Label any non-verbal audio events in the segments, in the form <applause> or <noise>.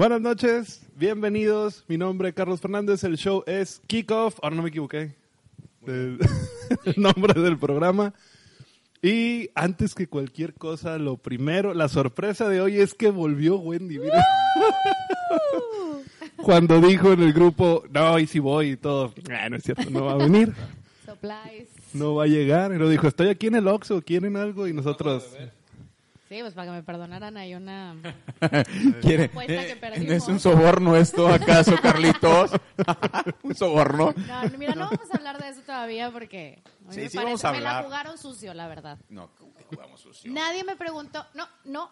Buenas noches, bienvenidos. Mi nombre es Carlos Fernández. El show es Kickoff. Ahora no me equivoqué. El, <laughs> el nombre del programa. Y antes que cualquier cosa, lo primero, la sorpresa de hoy es que volvió Wendy. mira. Cuando dijo en el grupo, no, y si voy y todo. Ah, no es cierto, no va a venir. Supplies. No va a llegar. Pero dijo, estoy aquí en el Oxxo, ¿quieren algo? Y nosotros, Sí, pues para que me perdonaran hay una... <laughs> ¿Quiere- Apuesta que perdimos. ¿Es un soborno esto acaso, Carlitos? <laughs> ¿Un soborno? No, mira, no vamos a hablar de eso todavía porque a mí Sí, me sí, parece, vamos a me la hablar. jugaron sucio, la verdad. No, ¿cómo que jugamos sucio? Nadie me preguntó, no, no,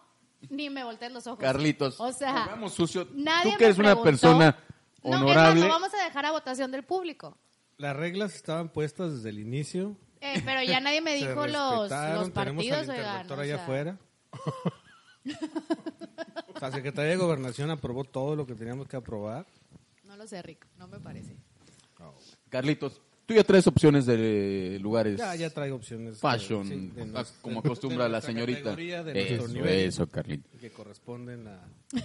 ni me volteé los ojos. Carlitos, O sea, jugamos sucio. nadie Tú que me eres una preguntó. persona No, es más, honorable. lo vamos a dejar a votación del público. Las reglas estaban puestas desde el inicio. Eh, pero ya nadie me <laughs> Se dijo los, respetaron, los partidos, tenemos al oigan. interventor o allá sea, afuera. <laughs> La Secretaría de Gobernación aprobó todo lo que teníamos que aprobar. No lo sé, Rick, no me parece. Carlitos, tú ya traes opciones de lugares Ya, ya traigo opciones. de- fashion, sí, de nos- como de- acostumbra de la señorita. de Eso, nivel, eso, Carlitos. Que corresponden a... que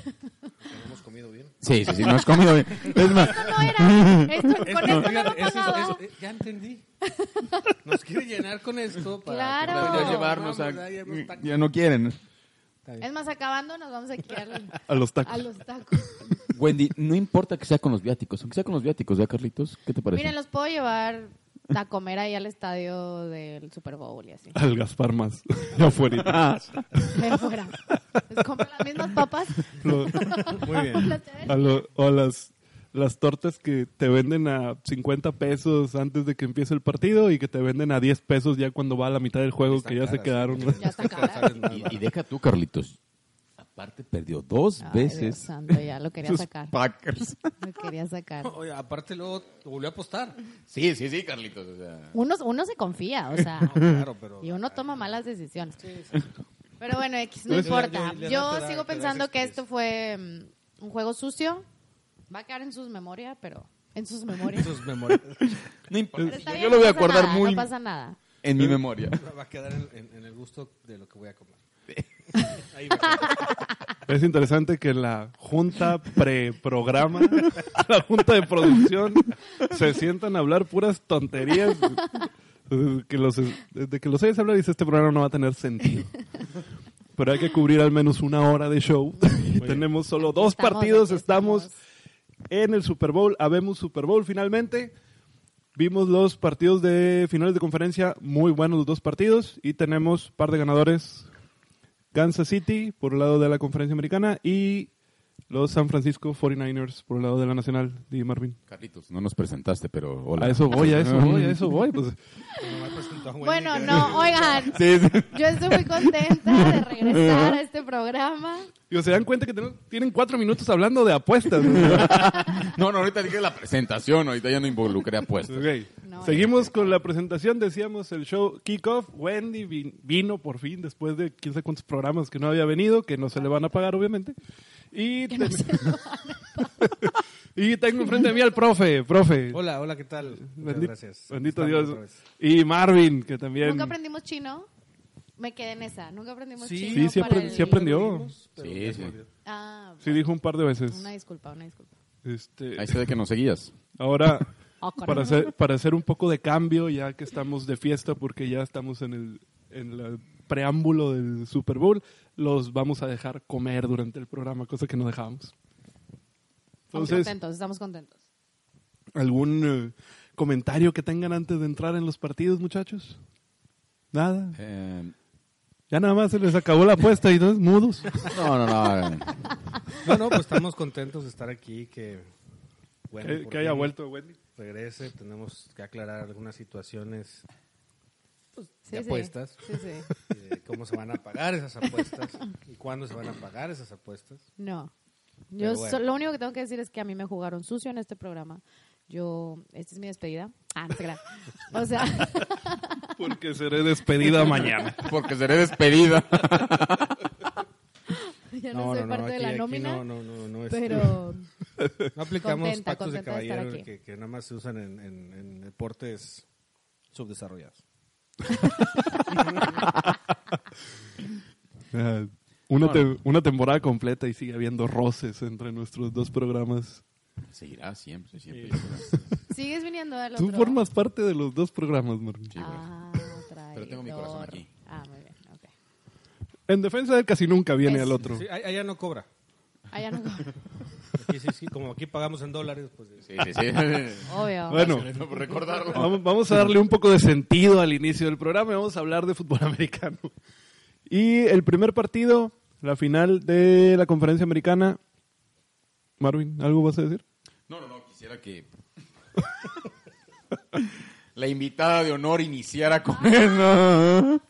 hemos comido bien. Sí, sí, sí, no has comido bien. Es <laughs> más, Esto no era, esto, con esto no lo eso eso- ya entendí. <laughs> Nos quiere llenar con esto para Claro. ya llevarnos a... ya llevamos tacos. Ya no quieren. Es más, acabando nos vamos aquí al- <laughs> a los tacos. a los tacos. Wendy, no importa que sea con los viáticos, aunque sea con los viáticos, ¿ya, Carlitos? ¿Qué te parece? Miren, los puedo llevar a comer ahí al estadio del Super Bowl y así. Al Gaspar más. <laughs> Ya afuera. De afuera. Les compro las mismas papas. Lo- Muy bien. A lo- a las, las tortas que te venden a 50 pesos antes de que empiece el partido y que te venden a 10 pesos ya cuando va a la mitad del juego Están que ya se quedaron. Ya está cara. Y, deja tú, Carlitos. Aparte, perdió dos Ay, Dios veces santo, ya lo quería sus sacar. Packers. Lo quería sacar. Oye, aparte luego volvió a apostar. Sí, sí, sí, Carlitos. O sea, Uno, uno se confía, o sea, <laughs> Claro, pero... y uno toma malas decisiones. Pero bueno, X, no Pues, importa. Yo sigo pensando que esto fue mm, un juego sucio. Va a quedar en sus memorias, pero en sus <laughs> memorias. Sus memorias. no importa. Yo lo voy a acordar nada, muy No pasa nada. en mi memoria. Va a quedar en, en- en el gusto de lo que voy a comer. <laughs> Ahí va a. Es interesante que la junta pre-programa, <laughs> la junta de producción, se sientan a hablar puras tonterías. Que los, de que los oyes hablar dice este programa no va a tener sentido. Pero hay que cubrir al menos una hora de show. Y tenemos solo dos estamos, partidos. estamos. En el Super Bowl. Habemos Super Bowl finalmente. Vimos los partidos de finales de conferencia, muy buenos los dos partidos. Y tenemos par de ganadores. Kansas City por el lado de la conferencia americana y los San Francisco 49ers por el lado de la nacional de Marvin. Carlitos, no nos presentaste, pero hola. A eso voy, a eso voy, a eso voy. Pues, Bueno, no, <laughs> oigan, Sí, sí. yo estoy muy contenta de regresar a este programa. Digo, se dan cuenta que tenemos- tienen cuatro minutos hablando de apuestas. <laughs> No, no, ahorita dije la presentación, ahorita ya no involucré apuestas. No, Seguimos con la presentación, decíamos el show Kickoff. Wendy vin- vino por fin después de quién sabe cuántos programas que no había venido, que no se le van a pagar obviamente. Y, ten- <laughs> y tengo enfrente de mí al profe, profe. Hola, hola, ¿qué tal? Muchas Bendi- gracias. Bendito Estamos Dios. Y Marvin, que también... Nunca aprendimos chino. Me quedé en esa. Nunca aprendimos Sí, chino. Sí, sí para apre- el- sí aprendió. Sí, sí. Ah, Sí, dijo un par de veces. una disculpa, una disculpa. Este, Ahí se ve que nos seguías. ahora, <laughs> Ah, para hacer, para hacer un poco de cambio, ya que estamos de fiesta, porque ya estamos en el, en el preámbulo del Super Bowl, los vamos a dejar comer durante el programa, cosa que no dejábamos. Estamos Entonces, contentos, estamos contentos. ¿algún eh, comentario que tengan antes de entrar en los partidos, muchachos? Nada. Eh, Ya nada más se les acabó la apuesta y todos mudos. no, no, no. No, no, pues estamos contentos de estar aquí, que... Bueno, que, haya vuelto Wendy. Regrese, tenemos que aclarar algunas situaciones pues, Sí, de sí. apuestas. Sí, sí. de cómo se van a pagar esas apuestas y cuándo se van a pagar esas apuestas. No. Yo Pero bueno. so- lo único que tengo que decir es que a mí me jugaron sucio en este programa. Yo, esta es mi despedida. Ah, no. O sea, <laughs> Porque seré despedida mañana. Porque seré despedida. ya no, soy parte de aquí- la aquí nómina. no, no, no, no, este, pero <laughs> no aplicamos contenta, pactos de contenta de estar caballero que, que nada más se usan en, en- en deportes subdesarrollados. <laughs> Ah, te- una temporada completa y sigue habiendo roces entre nuestros dos programas. Seguirá siempre, siempre. <laughs> ¿Sigues viniendo al Tú otro? formas parte de los dos programas, Marvin. Sí. Ah, Pero tengo mi corazón aquí. Ah, muy bien, ok. En defensa de él casi nunca viene Es- al otro. Sí, allá no cobra. Ah, ya no. <laughs> Aquí sí, sí, como aquí pagamos en dólares, pues... Sí, sí, sí. <laughs> Obvio. Bueno, por recordarlo. vamos, vamos a darle un poco de sentido al inicio del programa y vamos a hablar de fútbol americano. Y el primer partido, la final de la conferencia americana. Marvin, ¿algo vas a decir? No, no, no, quisiera que <laughs> la invitada de honor iniciara con eso.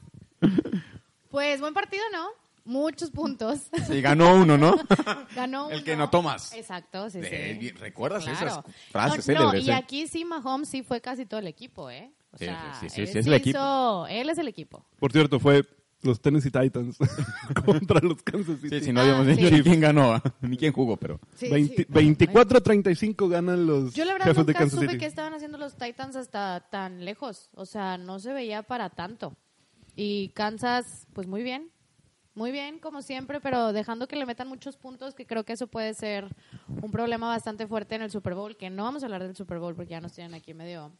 Pues buen partido, ¿no? Muchos puntos. Sí, ganó uno, ¿no? <laughs> Ganó El uno. que notó más. Exacto, sí, sí. ¿Recuerdas Claro. esas frases no, no, y eh? aquí sí, Mahomes sí fue casi todo el equipo, ¿eh? O Sí, sea, sí, sí, él sí, es el equipo. hizo- él es el equipo. Por cierto, fue los Tennessee Titans <laughs> contra los Kansas City. Sí, si no habíamos Ah, dicho sí. ni quién ganó, ¿ah? ni quién jugó, pero... Sí, 20 sí. 24-35 ganan los Yo la verdad jefes de nunca Kansas supe City. qué estaban haciendo los Titans hasta tan lejos. O sea, no se veía para tanto. Y Kansas, pues muy bien. Muy bien, como siempre, pero dejando que le metan muchos puntos, que creo que eso puede ser un problema bastante fuerte en el Super Bowl, que no vamos a hablar del Super Bowl porque ya nos tienen aquí medio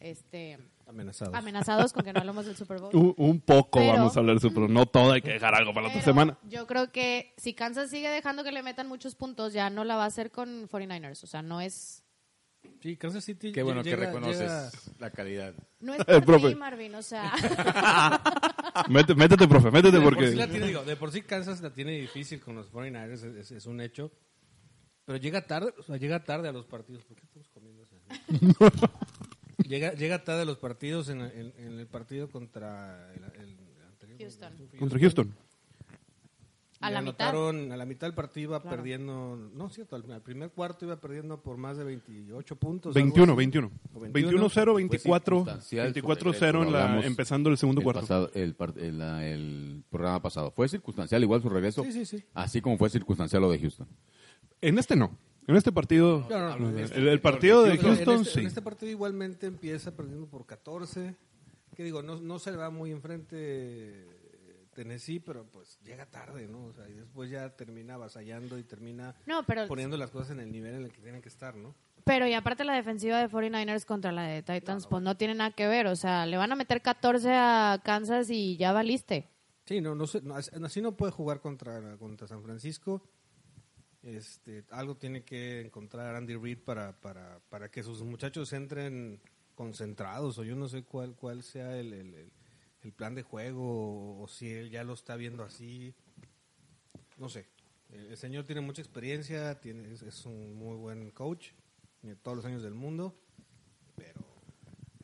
este, Amenazados. amenazados con que no hablemos del Super Bowl. <laughs> Un, un poco Pero- vamos a hablar de eso, pero no todo, hay que dejar algo para la otra semana. Yo creo que si Kansas sigue dejando que le metan muchos puntos, ya no la va a hacer con 49ers. O sea, no es, Sí, Kansas City Qué bueno que llega- reconoces llega- la calidad. no es El por profe. Marvin. O sea, <laughs> Mete- métete, profe, métete de por porque... sí la tiene, digo, de por sí Kansas la tiene difícil con los 49ers, es, es- es un hecho. Pero llega tarde, o sea, llega tarde a los partidos. ¿Por qué estamos comiendo eso? <laughs> llega, llega tarde a los partidos en, en- en el partido contra el, el anterior. Houston. Contra Houston. a la mitad. anotaron- A la mitad del partido iba Claro. perdiendo, no cierto, al, al primer cuarto iba perdiendo por más de 28 puntos. 21, algo así. 21. O 21. 21-0, Fue 24, circunstancial, 24-0 en la, empezando el segundo el, cuarto. pasado- el, par- el, la- el programa pasado. Fue circunstancial igual su regreso, Sí, sí, sí. así como fue circunstancial lo de Houston. En este no. En este partido, No, no, no, en este- el, el partido de Digo, Houston, en este, sí. en este partido igualmente empieza perdiendo por 14. Que digo, no, no se le va muy enfrente eh, Tennessee, pero pues llega tarde, ¿no? O sea, y después ya termina avasallando y termina No, pero, poniendo las cosas en el nivel en el que tienen que estar, ¿no? pero y aparte la defensiva de 49ers contra la de Titans, pues no tiene nada que ver. O sea, le van a meter 14 a Kansas y ya valiste. Sí, no, no, no, así no puede jugar contra, contra San Francisco. Este, algo tiene que encontrar Andy Reid para, para, para que sus muchachos entren concentrados o yo no sé cuál, cuál sea el, el- plan de juego o, si él ya lo está viendo así. No sé. El, señor tiene mucha experiencia, tiene, es, es un muy buen coach, tiene todos los años del mundo, pero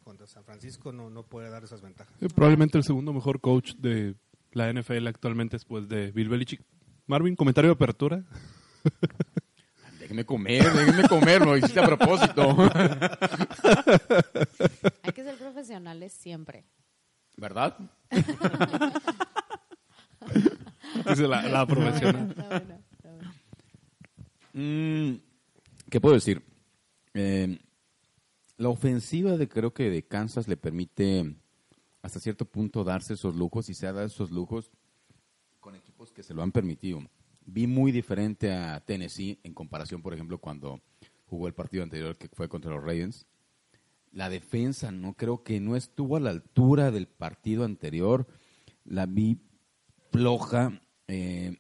contra San Francisco no, no puede dar esas ventajas. Eh, Probablemente el segundo mejor coach de la NFL actualmente después de Bill Belichick. Marvin, comentario de apertura. <laughs> Déjenme comer, déjenme comer, lo hiciste a propósito. <laughs> Hay que ser profesionales siempre. ¿Verdad? <laughs> Dice la, la profesional. Está bueno, está bueno. Mm, ¿Qué puedo decir? Eh, la ofensiva de creo que de Kansas le permite hasta cierto punto darse esos lujos y se ha dado esos lujos con equipos que se lo han permitido. Vi muy diferente a Tennessee en comparación, por ejemplo, cuando jugó el partido anterior que fue contra los Ravens. La defensa no creo que no estuvo a la altura del partido anterior. La vi floja. eh,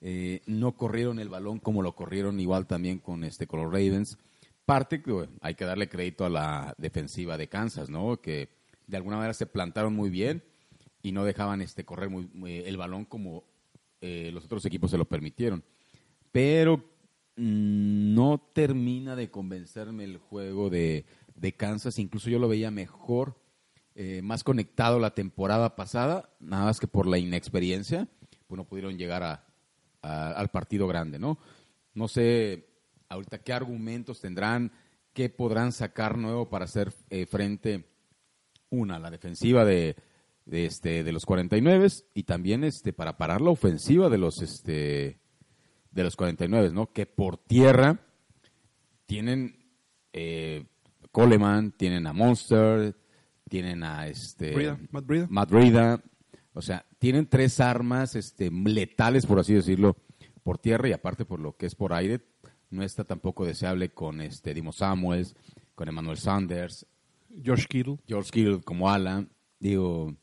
eh, no corrieron el balón como lo corrieron igual también con este con los Ravens. Parte bueno, hay que darle crédito a la defensiva de Kansas, ¿no? Que de alguna manera se plantaron muy bien y no dejaban este correr muy- el balón como eh, los otros equipos se lo permitieron. Pero mm, no termina de convencerme el juego de, de Kansas. Incluso yo lo veía mejor, eh, más conectado la temporada pasada, nada más que por la inexperiencia, pues no pudieron llegar a, al partido grande, ¿no? No sé ahorita qué argumentos tendrán, qué podrán sacar nuevo para hacer eh, frente, una, la defensiva de, de, este, de los 49 y también este, para parar la ofensiva de los, este, de los 49, ¿no? Que por tierra tienen eh, Coleman, tienen a Monster, tienen a este Breida, Matt. O sea, tienen tres armas este, letales, por así decirlo, por tierra y aparte por lo que es por aire. No está tampoco deseable con este Dimo Samuels, con Emmanuel Sanders, George Kittle. George Kittle como Alan. Digo,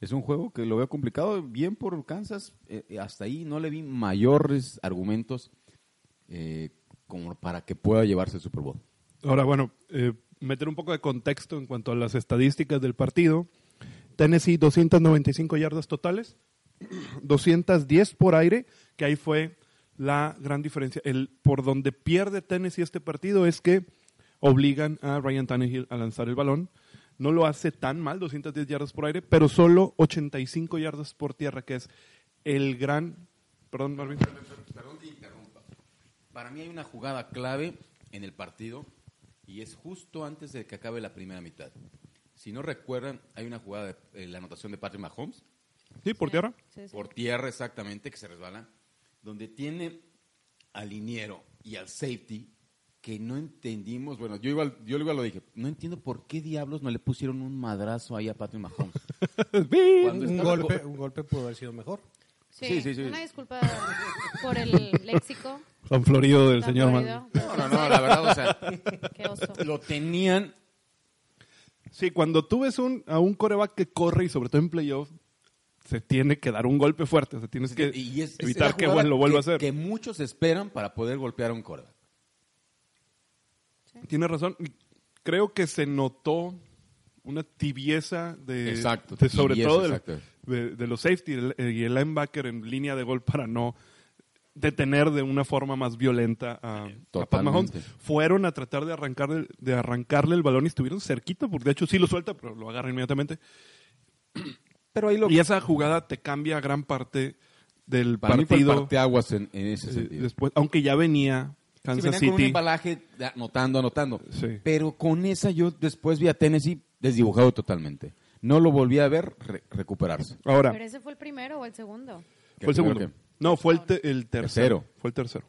es un juego que lo veo complicado. Bien por Kansas, eh, hasta ahí no le vi mayores argumentos eh, como para que pueda llevarse el Super Bowl. Ahora, bueno, eh, meter un poco de contexto en cuanto a las estadísticas del partido. Tennessee 295 yardas totales, <clears throat> 210 por aire, que ahí fue la gran diferencia. El, por donde pierde Tennessee este partido es que obligan a Ryan Tannehill a lanzar el balón. No lo hace tan mal, 210 yardas por aire, pero solo 85 yardas por tierra, que es el gran... Perdón, Marvin. Perdón te interrumpa. Para mí hay una jugada clave en el partido y es justo antes de que acabe la primera mitad. Si no recuerdan, hay una jugada de eh, la anotación de Patrick Mahomes, Sí, por tierra. Sí, sí. por tierra exactamente, que se resbala, donde tiene al liniero y al safety que no entendimos, bueno, yo igual, yo igual lo dije, no entiendo por qué diablos no le pusieron un madrazo ahí a Patrick Mahomes. <laughs> Cuando Un golpe, un golpe pudo haber sido mejor. Sí, Sí, sí, sí. Una disculpa por el léxico. San Florido del señor florido. No, no, no, la verdad, o sea, <laughs> Qué oso. lo tenían Sí, cuando tú ves un, a un coreback que corre y sobre todo en playoff, se tiene que dar un golpe fuerte. O sea, tienes que y es- es evitar que lo vuelva a hacer. Que muchos esperan para poder golpear a un coreback. Tienes razón. Creo que se notó una tibieza de, Exacto, de sobre tibieza, todo del- de, de los safety el- y el linebacker en línea de gol para no detener de una forma más violenta a, a Pat Mahomes. Fueron a tratar de arrancarle, de arrancarle el balón y estuvieron cerquita, porque de hecho sí lo suelta, pero lo agarra inmediatamente. <clears throat> Pero ahí lo Y esa jugada te cambia gran parte del para mí fue el partido. parteaguas en, en ese eh, sentido. después, aunque ya venía Sí, Kansas venían con un City. embalaje de- anotando, anotando. Sí. Pero con esa yo después vi a Tennessee desdibujado totalmente. No lo volví a ver re- recuperarse. Ahora, ¿Pero ese fue el primero o el segundo? fue el segundo. Que- No, fue el, te- el tercero. Tercero. Fue el tercero.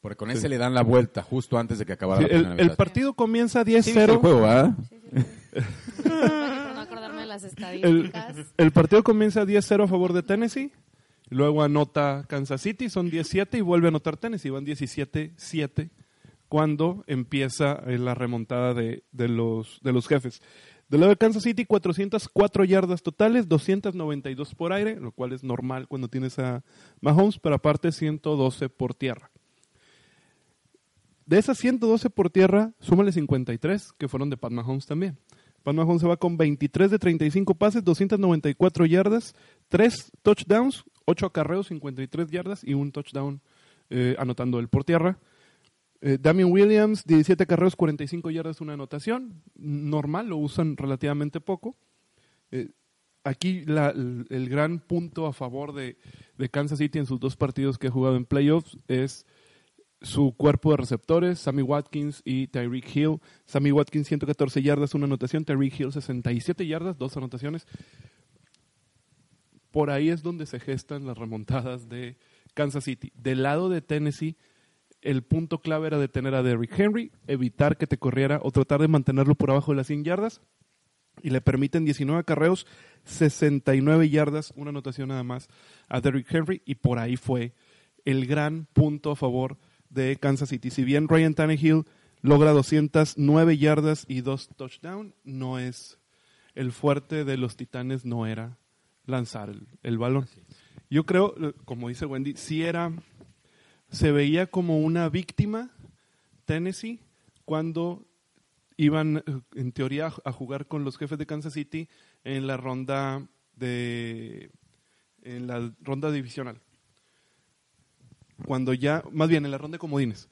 Porque con ese le dan la vuelta justo antes de que acabara Sí, la el, primera el mitad. partido comienza Sí, viste 10-0. el. Sí, sí, sí. <laughs> No acordarme de las el, el partido comienza 10-0 a favor de Tennessee. Luego anota Kansas City, son 17 y vuelve a anotar Tennessee. Van 17-7 cuando empieza eh, la remontada de, de los, de los jefes. Del lado de Kansas City, 404 yardas totales, 292 por aire, lo cual es normal cuando tienes a Mahomes, pero aparte 112 por tierra. De esas 112 por tierra, súmale 53 que fueron de Pat Mahomes también. Pat Mahomes se va con 23 de 35 pases, 294 yardas, 3 touchdowns, 8 acarreos, 53 yardas y un touchdown eh, anotando él por tierra. Eh, Damian Williams, 17 acarreos, 45 yardas, una anotación. Normal, lo usan relativamente poco. Eh, aquí la- el, el gran punto a favor de, de Kansas City en sus dos partidos que ha jugado en playoffs es su cuerpo de receptores, Sammy Watkins y Tyreek Hill. Sammy Watkins 114 yardas, una anotación, Tyreek Hill 67 yardas, dos anotaciones. Por ahí es donde se gestan las remontadas de Kansas City. Del lado de Tennessee, el punto clave era detener a Derrick Henry, evitar que te corriera o tratar de mantenerlo por abajo de las 100 yardas. Y le permiten 19 acarreos, 69 yardas, una anotación nada más a Derrick Henry. Y por ahí fue el gran punto a favor de Kansas City. Si bien Ryan Tannehill logra 209 yardas y dos touchdowns, no es el fuerte de los Titanes, no era lanzar el, el balón. Yo creo, eh, como dice Wendy, sí era, se veía como una víctima Tennessee cuando iban eh, en teoría a jugar con los jefes de Kansas City en la ronda de en la ronda divisional. Cuando ya, más bien en la ronda de comodines,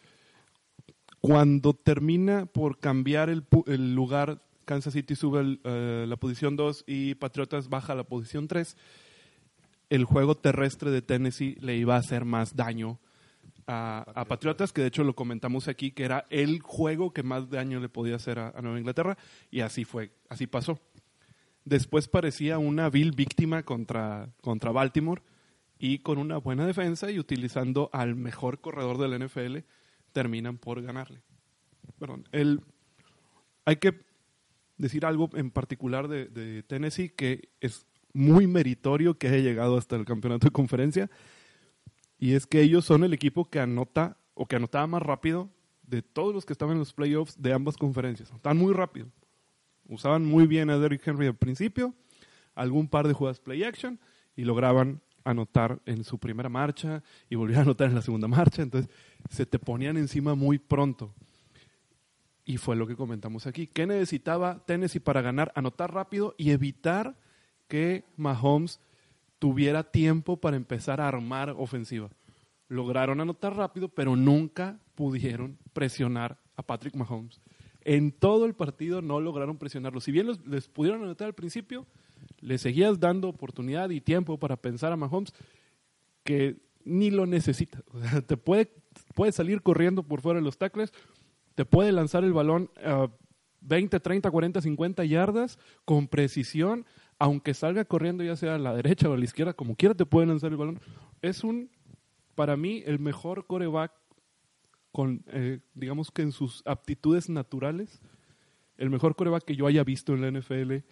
cuando termina por cambiar el, el lugar, Kansas City sube el, eh, la posición 2 y Patriotas baja la posición 3, el juego terrestre de Tennessee le iba a hacer más daño a, a Patriotas, que de hecho lo comentamos aquí, que era el juego que más daño le podía hacer a, a Nueva Inglaterra, y así fue, así pasó. Después parecía una vil víctima contra, contra Baltimore, y con una buena defensa y utilizando al mejor corredor del NFL, terminan por ganarle. Perdón, el, hay que decir algo en particular de, Tennessee que es muy meritorio que haya llegado hasta el campeonato de conferencia. Y es que ellos son el equipo que anota o que anotaba más rápido de todos los que estaban en los playoffs de ambas conferencias. Estaban muy rápido. Usaban muy bien a Derrick Henry al principio, algún par de jugadas play action y lograban anotar en su primera marcha y volvían a anotar en la segunda marcha. Entonces se te ponían encima muy pronto. Y fue lo que comentamos aquí. ¿Qué necesitaba Tennessee para ganar? Anotar rápido y evitar que Mahomes tuviera tiempo para empezar a armar ofensiva. Lograron anotar rápido, pero nunca pudieron presionar a Patrick Mahomes. En todo el partido no lograron presionarlo. Si bien les pudieron anotar al principio, le seguías dando oportunidad y tiempo para pensar a Mahomes que ni lo necesita. <laughs> O sea, te puede, puede salir corriendo por fuera de los tackles, te puede lanzar el balón a 20, 30, 40, 50 yardas con precisión, aunque salga corriendo ya sea a la derecha o a la izquierda, como quiera te puede lanzar el balón. Es un, para mí, el mejor coreback con, eh, digamos que en sus aptitudes naturales, el mejor coreback que yo haya visto en la NFL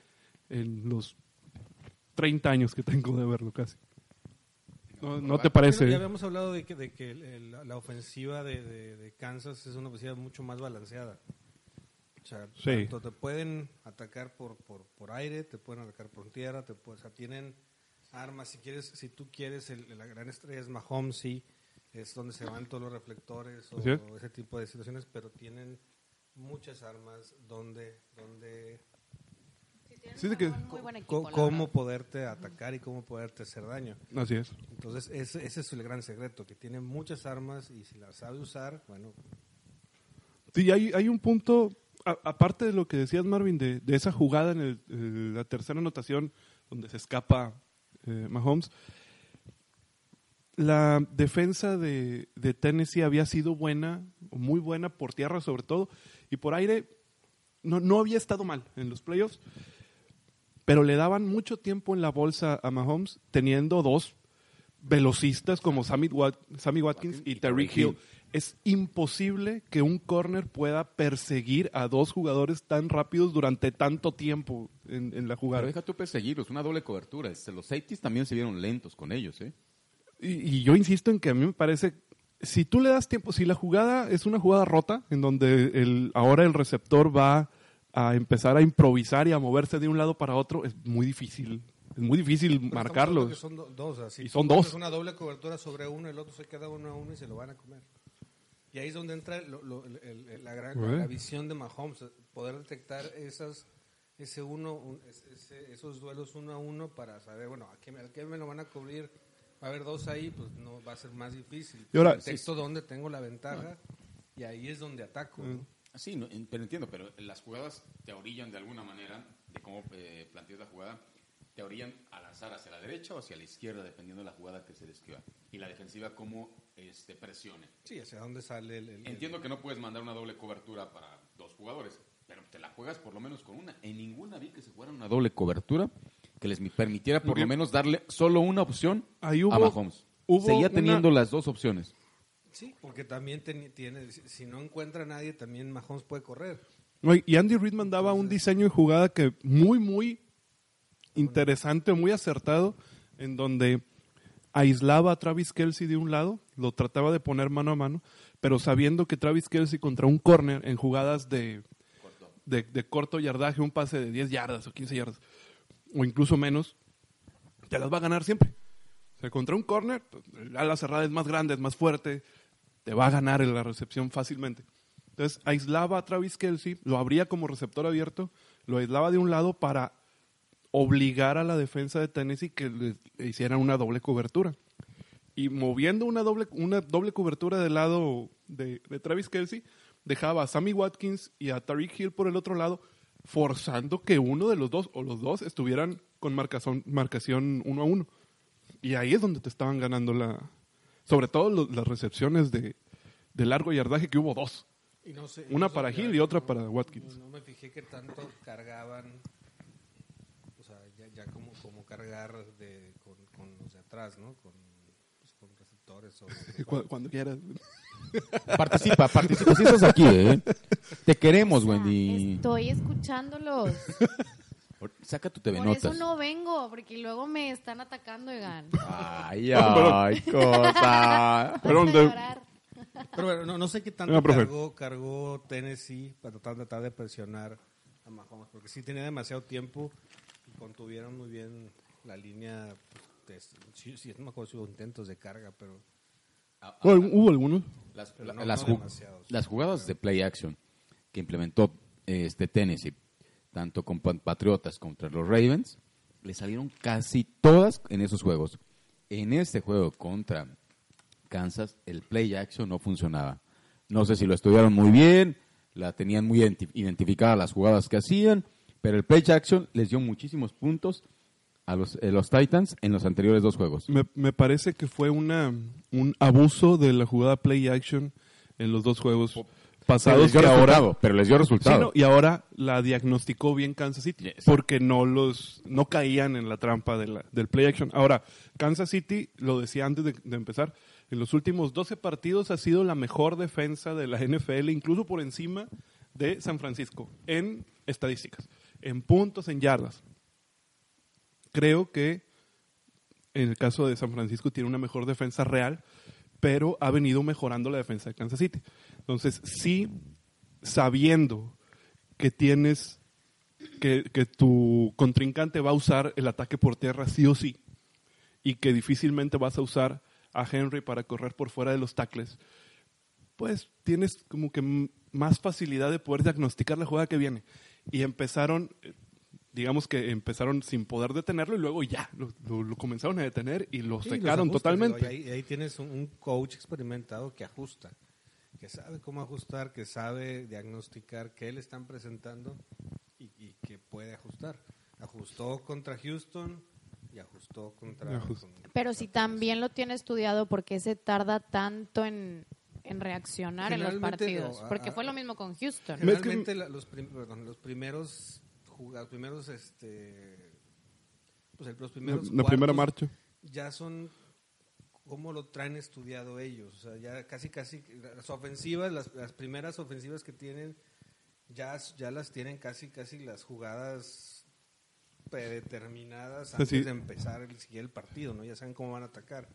en los 30 años que tengo de verlo casi. ¿No, no te Ya parece? habíamos hablado de que, de que la, la ofensiva de, de- de Kansas es una ofensiva mucho más balanceada. O sea, Sí. tanto te pueden atacar por, por, por aire, te pueden atacar por tierra, te pueden, o sea, tienen armas. Si quieres, si tú quieres, el- la gran estrella es Mahomes, sí, es donde se van todos los reflectores o, o ese tipo de situaciones, pero tienen muchas armas donde, donde Sí, de que- Muy buen equipo, cómo verdad. poderte atacar y cómo poderte hacer daño. Así es. Entonces, ese, ese es el gran secreto, que tiene muchas armas y si las sabe usar, bueno, Sí, hay, hay un punto, a- aparte de lo que decías, Marvin, de, de esa jugada en el- el- la tercera anotación donde se escapa eh, Mahomes, la defensa de, de Tennessee había sido buena, muy buena por tierra sobre todo, y por aire no, no había estado mal en los playoffs, pero le daban mucho tiempo en la bolsa a Mahomes, teniendo dos velocistas como Sammy, Wat- Sammy Watkins y Tyreek Hill. Es imposible que un corner pueda perseguir a dos jugadores tan rápidos durante tanto tiempo en, en la Pero jugada. deja tú perseguirlos, una doble cobertura. Los safeties también se vieron lentos con ellos, ¿eh? Y, y yo insisto en que a mí me parece, si tú le das tiempo, si la jugada es una jugada rota, en donde el, ahora el receptor va a empezar a improvisar y a moverse de un lado para otro, es muy difícil. Es muy difícil Pero marcarlos. son do- dos, así. Y son dos. Es una doble cobertura sobre uno, el otro se queda uno a uno y se lo van a comer. Y ahí es donde entra lo- lo- el- el- la, gran- la visión de Mahomes, poder detectar esas, ese uno, un- es- ese- esos duelos uno a uno para saber, bueno, ¿a qué, a qué me lo van a cubrir? Va a haber dos ahí, pues no va a ser más difícil. Y ahora- Detecto dónde tengo la ventaja y ahí es donde ataco. ¿no? Sí, no, pero entiendo, pero las jugadas te orillan de alguna manera, de cómo eh, planteas la jugada, te orillan a lanzar hacia la derecha o hacia la izquierda, dependiendo de la jugada que se describa. Y la defensiva, cómo este, presione. Sí, hacia dónde sale el... el- el- Entiendo que no puedes mandar una doble cobertura para dos jugadores, pero te la juegas por lo menos con una. En ninguna vi que se fuera una doble cobertura que les mi- permitiera por lo menos darle solo una opción Ahí a Mahomes. hubo Seguía una- teniendo las dos opciones. Sí, porque también teni- tiene, si no encuentra a nadie, también Mahomes puede correr. Y- Andy Reid mandaba un diseño de jugada que muy, muy interesante, muy acertado, en donde aislaba a Travis Kelsey de un lado, lo trataba de poner mano a mano, pero sabiendo que Travis Kelsey contra un corner en jugadas de, de, de corto yardaje, un pase de 10 yardas o 15 yardas, o incluso menos, te las va a ganar siempre. O sea, contra un corner, pues, el ala cerrada es más grande, es más fuerte, te va a ganar en la recepción fácilmente. Entonces, aislaba a Travis Kelsey, lo abría como receptor abierto, lo aislaba de un lado para obligar a la defensa de Tennessee que le, hicieran una doble cobertura. Y moviendo una doble, una doble cobertura del lado de, de Travis Kelsey, dejaba a Sammy Watkins y a Tariq Hill por el otro lado, forzando que uno de los dos o los dos estuvieran con marcación, marcación uno a uno. Y ahí es donde te estaban ganando la... Sobre todo lo- las recepciones de, de largo yardaje, que hubo dos. Y no sé, Una eso para Hill y otra no- para Watkins. No, no me fijé que tanto cargaban, o sea, ya, ya como, como cargar de, con, con los de atrás, ¿no? Con, pues, con receptores o... <laughs> Cu- Cuando quieras. <laughs> Participa, participa. Si estás aquí, ¿eh? Te queremos, O sea, Wendy. Estoy escuchándolos. <laughs> saca tu TV Por Notas. eso no vengo, porque luego me están atacando, oigan. Ay, <laughs> ay, cosa. <laughs> Basta de. Pero bueno, no, no sé qué tanto profe. cargó, cargó Tennessee para tratar, tratar de presionar a Mahomes, porque sí tenía demasiado tiempo y contuvieron muy bien la línea. pues, de- sí, sí, no me acuerdo si hubo intentos de carga, pero Hubo, hubo algunos. Las, Pero no- las no ju- demasiados. las jugadas de play action que implementó este Tennessee, tanto con pa- Patriotas contra los Ravens, le salieron casi todas en esos juegos. En este juego contra Kansas, el play action no funcionaba. No sé si lo estudiaron muy bien, la tenían muy identi- identificadas las jugadas que hacían, pero el play action les dio muchísimos puntos a los, eh, los Titans en los anteriores dos juegos. Me, me parece que fue una, un abuso de la jugada play action en los dos juegos Pero pasados les dio que ahora resultado, pero les dio Sí, resultado. no, y ahora la diagnosticó bien Kansas City Yes. porque no los no caían en la trampa de la- del play action. Ahora, Kansas City, lo decía antes de, de empezar, en los últimos 12 partidos ha sido la mejor defensa de la NFL, incluso por encima de San Francisco, en estadísticas, en puntos, en yardas. Creo que en el caso de San Francisco tiene una mejor defensa real, pero ha venido mejorando la defensa de Kansas City. Entonces, sí, sabiendo que tienes, que, que tu contrincante va a usar el ataque por tierra sí o sí, y que difícilmente vas a usar a Henry para correr por fuera de los tackles, pues tienes como que más facilidad de poder diagnosticar la jugada que viene. Y empezaron, eh, digamos que empezaron sin poder detenerlo y luego ya, lo, lo- lo comenzaron a detener y lo Sí, los secaron ajustes, totalmente. digo, y ahí, y ahí tienes un, un coach experimentado que ajusta, que sabe cómo ajustar, que sabe diagnosticar qué le están presentando y, y que puede ajustar. Ajustó contra Houston y ajustó contra... Ajust- con- Pero si también lo tiene estudiado, ¿por qué se tarda tanto en, en reaccionar en los partidos? no, a- Porque fue lo mismo con Houston. Me- Generalmente la- los, prim- perdón, los primeros los primeros este pues el- los primeros la primera marcha. ya son cómo lo traen estudiado ellos, o sea, ya casi casi las ofensivas, las, las primeras ofensivas que tienen ya ya las tienen casi casi las jugadas predeterminadas antes sí. de empezar el siguiente partido, ¿no? Ya saben cómo van a atacar.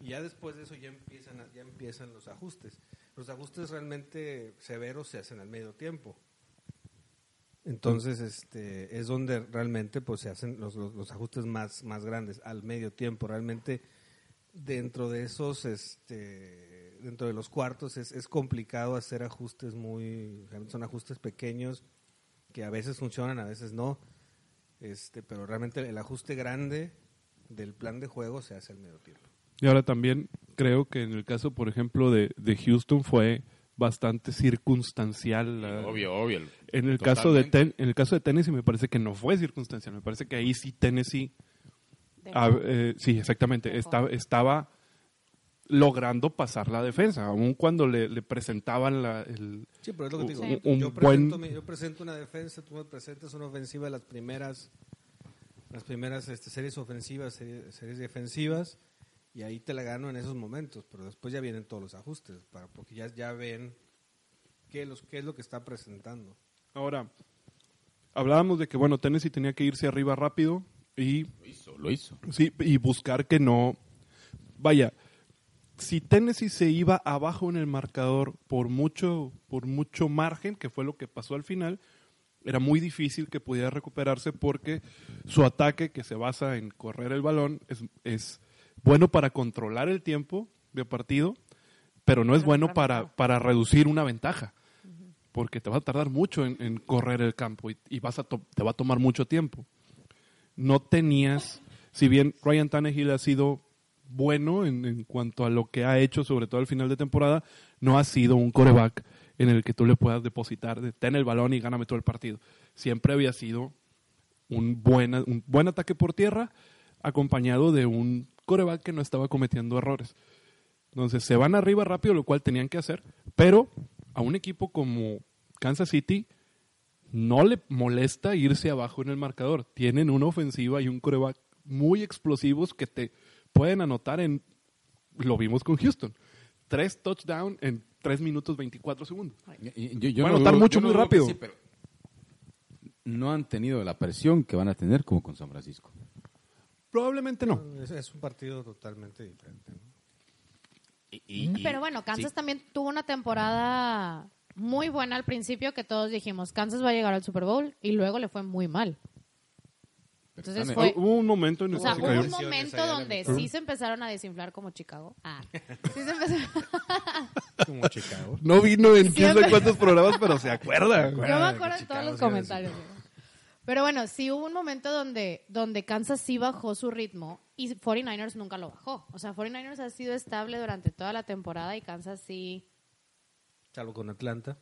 Y ya después de eso ya empiezan ya empiezan los ajustes. Los ajustes realmente severos se hacen al medio tiempo. Entonces, este, es donde realmente pues se hacen los, los, ajustes más, más grandes, al medio tiempo. Realmente, dentro de esos, este, dentro de los cuartos, es, es complicado hacer ajustes muy, son ajustes pequeños que a veces funcionan, a veces no. Este, pero realmente el ajuste grande del plan de juego se hace al medio tiempo. Y ahora también creo que en el caso, por ejemplo, de, de Houston fue bastante circunstancial. la- Obvio, obvio. En el caso de ten- en el caso de Tennessee me parece que no fue circunstancial, me parece que ahí sí Tennessee ah, eh, sí, exactamente, estaba, estaba logrando pasar la defensa, aun cuando le, le presentaban la, el, Sí, pero es lo que te digo. Un- yo, un yo buen- presento, mi- yo presento una defensa, tú me presentas una ofensiva, las primeras, las primeras este, series ofensivas, series, series defensivas, y ahí te la gano en esos momentos, pero después ya vienen todos los ajustes, para, porque ya, ya ven qué, los, qué es lo que está presentando. Ahora, hablábamos de que, bueno, Tennessee tenía que irse arriba rápido y, Lo hizo, lo hizo. sí, y buscar que no... Vaya, si Tennessee se iba abajo en el marcador por mucho, por mucho margen, que fue lo que pasó al final, era muy difícil que pudiera recuperarse porque su ataque, que se basa en correr el balón, es, es bueno para controlar el tiempo de partido, pero no es bueno para, para reducir una ventaja porque te va a tardar mucho en, en correr el campo y, y vas a te va a tomar mucho tiempo. No tenías, si bien Ryan Tannehill ha sido bueno en, en cuanto a lo que ha hecho, sobre todo al final de temporada, no ha sido un coreback en el que tú le puedas depositar, de, ten el balón y gáname todo el partido. Siempre había sido un buen, un buen ataque por tierra acompañado de un coreback que no estaba cometiendo errores. Entonces se van arriba rápido, lo cual tenían que hacer, pero a un equipo como Kansas City no le molesta irse abajo en el marcador. Tienen una ofensiva y un coreback muy explosivos que te pueden anotar en, lo vimos con Houston, tres touchdowns en tres minutos 24 segundos. Yo, no anotar mucho, yo no muy rápido. sí, pero no han tenido la presión que van a tener como con San Francisco. Probablemente no. Es, es un partido totalmente diferente. ¿no? Pero bueno, Kansas también tuvo una temporada muy buena al principio que todos dijimos, Kansas va a llegar al Super Bowl y luego le fue muy mal. Entonces fue- Hubo un momento en O el sea, que se hubo un momento donde sí se empezaron a desinflar como Chicago. Ah, <laughs> sí se empezaron. Como Chicago. No vino en quién sabe cuántos programas, pero se acuerda. Yo me acuerdo de todos Chicago los comentarios. Pero bueno, sí hubo un momento donde, donde Kansas sí bajó su ritmo y 49ers nunca lo bajó. O sea, 49ers ha sido estable durante toda la temporada y Kansas sí. Salvo con Atlanta.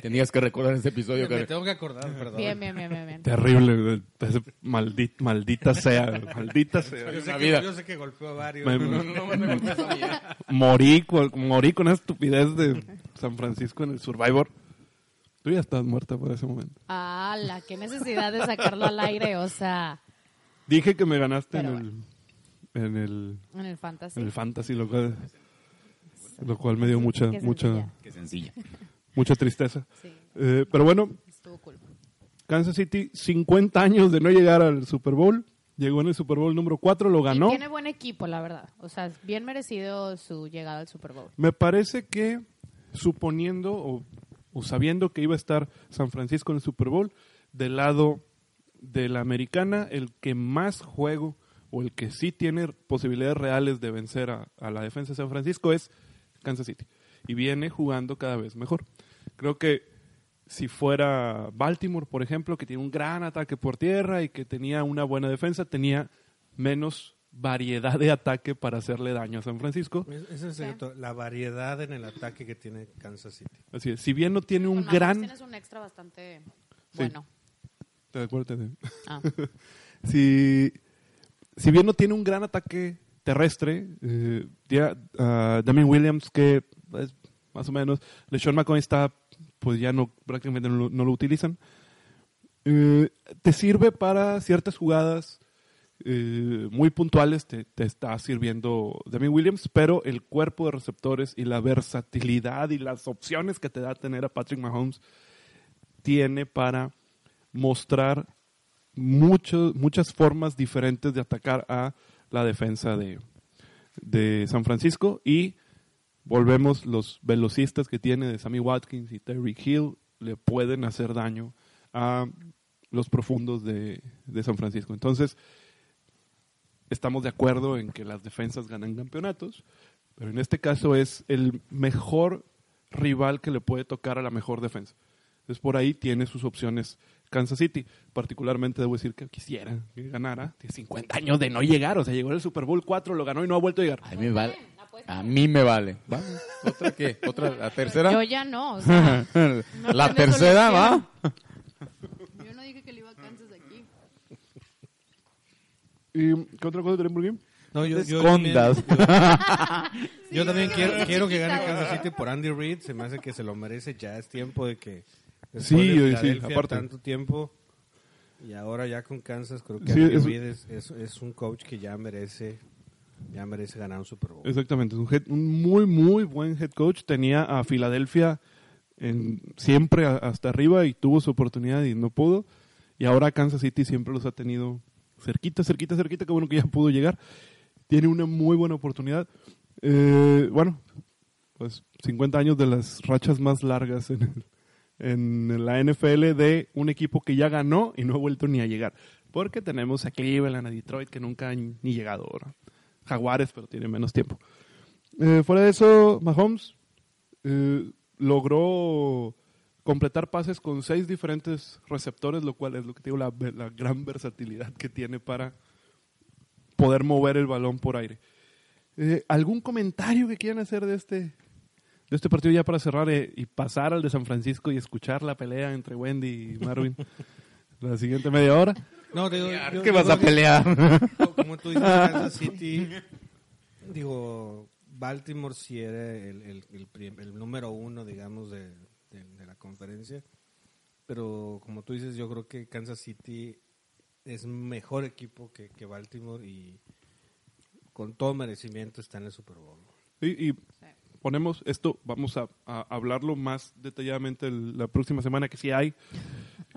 Tenías que recordar ese episodio. Me Karen. tengo que acordar, perdón. Bien, bien, bien, bien. bien. Terrible. maldita, maldita sea. Maldita sea. Yo sé, que, vida. yo sé que golpeó a varios. Me- pero- Morí, con- morí con esa estupidez de San Francisco en el Survivor. Tú ya estás muerta por ese momento. ¡Hala! ¡Qué necesidad de sacarlo al aire! O sea, Dije que me ganaste en, el, en el en el fantasy. en el fantasy, lo cual, lo cual me dio mucha Qué mucha sencilla. Qué sencilla. mucha tristeza. Sí, Eh, pero bueno, estuvo cool. Kansas City, 50 años de no llegar al Super Bowl. Llegó en el Super Bowl número 4, lo Y ganó. tiene buen equipo, la verdad. O sea, bien merecido su llegada al Super Bowl. Me parece que suponiendo o, o sabiendo que iba a estar San Francisco en el Super Bowl, del lado de la americana, el que más juego o el que sí tiene posibilidades reales de vencer a, a la defensa de San Francisco es Kansas City. Y viene jugando cada vez mejor. Creo que si fuera Baltimore, por ejemplo, que tiene un gran ataque por tierra y que tenía una buena defensa, tenía menos variedad de ataque para hacerle daño a San Francisco. Es- Ese es cierto, la variedad en el ataque que tiene Kansas City. Así es. Si bien no tiene un Con gran... Tienes un extra bastante Sí. bueno. ¿Te acuerdas Ah. <laughs> si, si bien no tiene un gran ataque terrestre, eh, ya, ah, Damien Williams, que es más o menos, LeSean McCoy está, pues ya no, prácticamente no, lo- no lo utilizan, eh, te sirve para ciertas jugadas eh, muy puntuales, te, está sirviendo Damien Williams, pero el cuerpo de receptores y la versatilidad y las opciones que te da tener a Patrick Mahomes tiene para mostrar muchos muchas formas diferentes de atacar a la defensa de, de San Francisco y volvemos los velocistas que tiene de Sammy Watkins y Terry Hill le pueden hacer daño a los profundos de, de San Francisco. Entonces, estamos de acuerdo en que las defensas ganan campeonatos, pero en este caso es el mejor rival que le puede tocar a la mejor defensa. Entonces por ahí tiene sus opciones Kansas City. Particularmente debo decir que quisiera que ganara. Tiene 50 años de no llegar. O sea, llegó en el Super Bowl 4, lo ganó y no ha vuelto a llegar. A mí me vale. A mí me vale. ¿Va? ¿Otra qué? ¿Otra? ¿La tercera? Yo ya no. O sea, <laughs> no la tercera, solución. ¿va? Yo no dije que le iba a Kansas aquí. ¿Y qué otra cosa tenemos aquí? No, yo, yo Escondas. también, <laughs> yo, yo también quiero, quiero que gane. Kansas City por Andy Reid. Se me hace que se lo merece. Ya es tiempo de que Sí, de sí, Filadelfia, aparte. tanto tiempo y ahora ya con Kansas creo que Sí, Andy es- Reid es, es, es un coach que ya merece ya merece ganar un Super Bowl. Exactamente, es un, head- un muy, muy buen head coach. Tenía a Filadelfia en, siempre a- hasta arriba y tuvo su oportunidad y no pudo. Y ahora Kansas City siempre los ha tenido cerquita, cerquita, cerquita. Qué bueno que ya pudo llegar. Tiene una muy buena oportunidad. Eh, bueno, pues 50 años de las rachas más largas en, en la NFL de un equipo que ya ganó y no ha vuelto ni a llegar. Porque tenemos a Cleveland, a Detroit, que nunca han ni llegado ahora. Jaguares, pero tiene menos tiempo. Eh, fuera de eso, Mahomes eh, logró completar pases con seis diferentes receptores, lo cual es lo que te digo, la, la gran versatilidad que tiene para poder mover el balón por aire. Eh, ¿Algún comentario que quieran hacer de este, de este partido ya para cerrar eh, y pasar al de San Francisco y escuchar la pelea entre Wendy y Marvin <laughs> la siguiente media hora? No, te digo, yo- ¿Qué yo vas a pelear? Como tú dices, Kansas City, digo, Baltimore sí era el, el, el prim- el número uno, digamos, de, de- de la conferencia. Pero como tú dices, yo creo que Kansas City es mejor equipo que, que Baltimore y con todo merecimiento está en el Super Bowl. Y, y ponemos esto, vamos a, a hablarlo más detalladamente el- la próxima semana, que sí hay,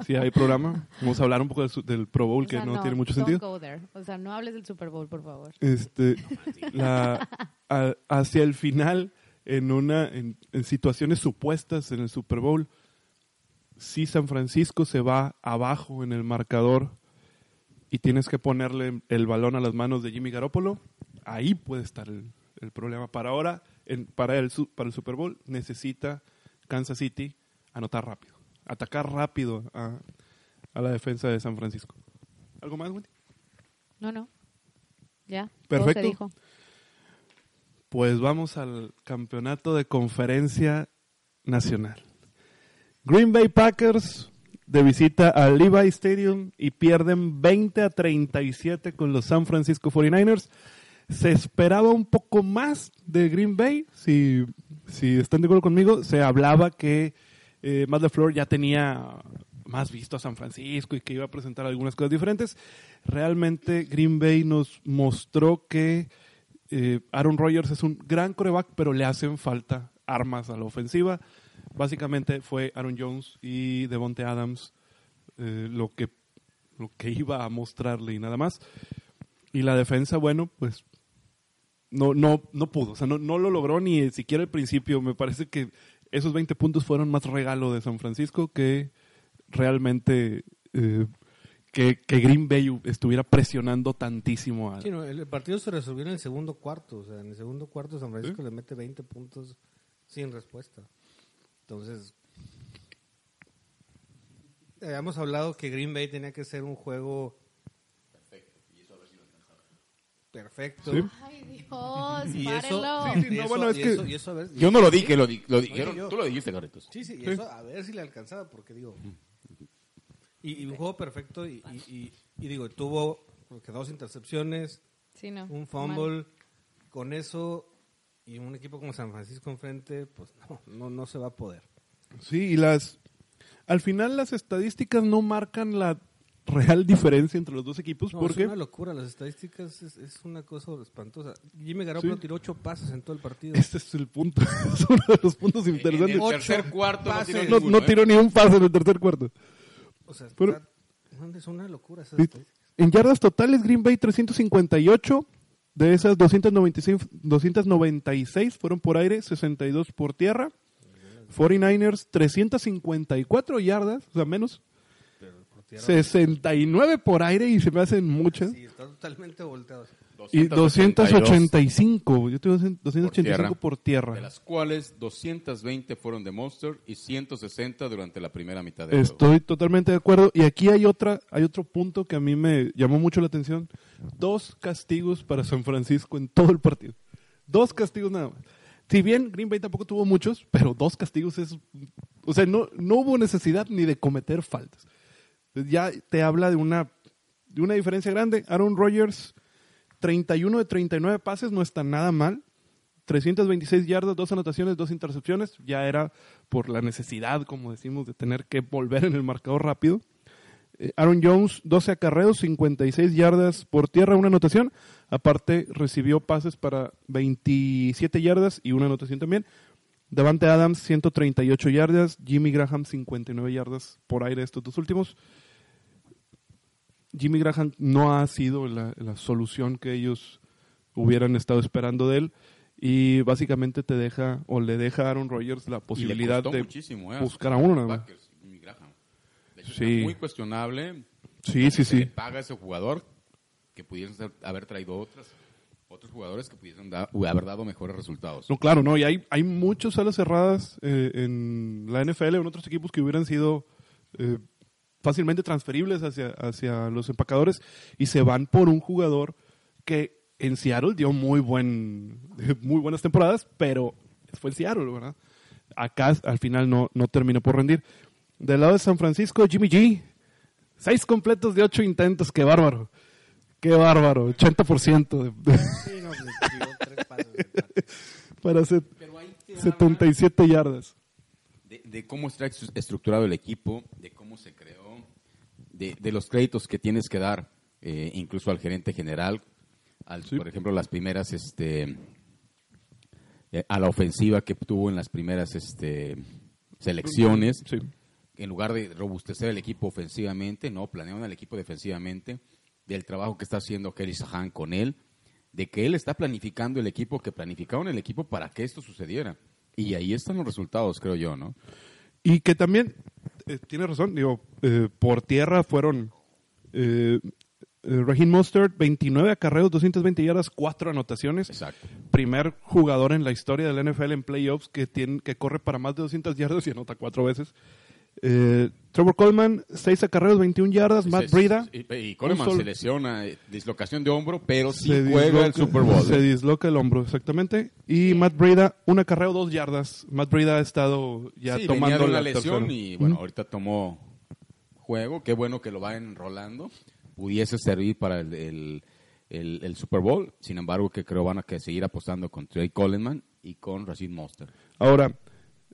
sí hay programa. Vamos a hablar un poco del, su- del Pro Bowl, O que sea, no, tiene mucho sentido. go there. O sea, no hables del Super Bowl, por favor. Este, <laughs> la, a- hacia el final, en, una, en, en situaciones supuestas en el Super Bowl, si San Francisco se va abajo en el marcador y tienes que ponerle el balón a las manos de Jimmy Garoppolo, ahí puede estar el, el problema. Para ahora, en- para, el, para el Super Bowl, necesita Kansas City anotar rápido, atacar rápido a, a la defensa de San Francisco. ¿Algo más, Wendy? No, no. Ya. Perfecto. Todo se dijo. Pues vamos al campeonato de conferencia nacional. Green Bay Packers de visita al Levi Stadium y pierden 20 a 37 con los San Francisco 49ers. Se esperaba un poco más de Green Bay, si, si están de acuerdo conmigo. Se hablaba que eh, Matt LaFleur ya tenía más visto a San Francisco y que iba a presentar algunas cosas diferentes. Realmente Green Bay nos mostró que eh, Aaron Rodgers es un gran coreback, pero le hacen falta armas a la ofensiva. Básicamente fue Aaron Jones y Devonte Adams eh, lo, que, lo que iba a mostrarle y nada más. Y la defensa, bueno, pues no, no, no pudo. O sea, no, no lo logró ni siquiera al principio. Me parece que esos 20 puntos fueron más regalo de San Francisco que realmente eh, que, que Green Bay estuviera presionando tantísimo a, Sí, no, el partido se resolvió en el segundo cuarto. O sea, en el segundo cuarto San Francisco le mete 20 puntos sin respuesta. Entonces, habíamos hablado que Green Bay tenía que ser un juego perfecto. Sí. Ay, Dios, <laughs> Y eso, párenlo. Sí, sí, y no, eso- bueno, es que- eso- y eso, a ver, Yo no lo dije, lo, di- lo dijeron. Tú lo dijiste, Carlitos. Sí, sí, y eso a ver si le alcanzaba, porque digo. Y, y un juego perfecto, y, y- y- y digo, tuvo que dos intercepciones, Sí, no. un Mal. fumble. Con eso y un equipo como San Francisco enfrente, pues no, no, no se va a poder. Sí, y las. Al final, las estadísticas no marcan la real diferencia entre los dos equipos. No, porque es una locura, las estadísticas es, es una cosa espantosa. Jimmy Garoppolo Sí. tiró ocho pases en todo el partido. Ese es el punto. <laughs> es uno de los puntos En interesantes. el Ocho tercer cuarto no tiró ninguno, no ¿eh? tiró ni un pase en el tercer cuarto. O sea, Pero- está- es una locura esas. En yardas totales, Green Bay 358. De esas 296, 296 fueron por aire, 62 por tierra. 49ers 354 yardas, o sea, menos. Pero por tierra- 69 por aire y se me hacen muchas. Sí, está totalmente volteado. Y 285. Yo tengo 285 tierra. por tierra. De las cuales 220 fueron de Monster y 160 durante la primera mitad del juego. Estoy totalmente de acuerdo. Y aquí hay otra, hay otro punto que a mí me llamó mucho la atención. Dos castigos para San Francisco en todo el partido. Dos castigos nada más. Si bien Green Bay tampoco tuvo muchos, pero dos castigos es... O sea, no, no hubo necesidad ni de cometer faltas. Ya te habla de una, de una diferencia grande. Aaron Rodgers, 31 de 39 pases, no está nada mal. 326 yardas, dos anotaciones, dos intercepciones. Ya era por la necesidad, como decimos, de tener que volver en el marcador rápido. Eh, Aaron Jones, 12 acarreos, 56 yardas por tierra, una anotación. Aparte, recibió pases para 27 yardas y una anotación también. Davante Adams, 138 yardas. Jimmy Graham, 59 yardas por aire estos dos últimos. Jimmy Graham no ha sido la, la solución que ellos hubieran estado esperando de él. Y básicamente te deja, o le deja a Aaron Rodgers la posibilidad de ¿eh? buscar a uno nada más. Packers, Jimmy Graham. De hecho, Sí. Muy cuestionable. Sí, sí, Se le sí. paga a ese jugador que pudiesen ser- haber traído otras, otros jugadores que pudiesen da- haber dado mejores resultados. No, claro, no, y hay, hay muchas salas cerradas eh, en la NFL o en otros equipos que hubieran sido eh, fácilmente transferibles hacia, hacia los empacadores y se van por un jugador que en Seattle dio muy buen <laughs> muy buenas temporadas, pero fue en Seattle, ¿verdad? Acá al final no, no terminó por rendir. Del lado de San Francisco, Jimmy G, seis completos de ocho intentos, qué bárbaro. Qué bárbaro, 80% de- de- Sí, no, pues, tres de <laughs> para set- Pero ahí te 77 yardas. de, de cómo está estructurado el equipo, de cómo se creó, de, de los créditos que tienes que dar, eh, incluso al gerente general, al, Sí. por ejemplo, las primeras, este, eh, a la ofensiva que tuvo en las primeras este, selecciones. Sí. En lugar de robustecer el equipo ofensivamente, no, planearon al equipo defensivamente, del trabajo que está haciendo Kelly Sahan con él, de que él está planificando el equipo, que planificaron el equipo para que esto sucediera. Y ahí están los resultados, creo yo, ¿no? Y que también, eh, tiene razón, digo, eh, por tierra fueron eh, eh, Raheem Mostert, 29 acarreos, 220 yardas, 4 anotaciones. Exacto. Primer jugador en la historia del NFL en playoffs que, tiene, que corre para más de 200 yardas y anota 4 veces. Eh, Trevor Coleman, 6 acarreos, 21 yardas. Matt Se- Breida, Y, y Coleman sol- se lesiona, eh, dislocación de hombro, pero sí se juega el Super Bowl. Se ¿eh? disloca el hombro, exactamente. Y Matt Breida, un acarreo, 2 yardas. Matt Breida ha estado ya sí, tomando una la lesión tercera. y bueno, Ujú. ahorita tomó juego. Qué bueno que lo va enrolando. Pudiese servir para el, el- el- el Super Bowl. Sin embargo, que creo van a que seguir apostando con Trey Coleman y con Rashid Monster. Ahora,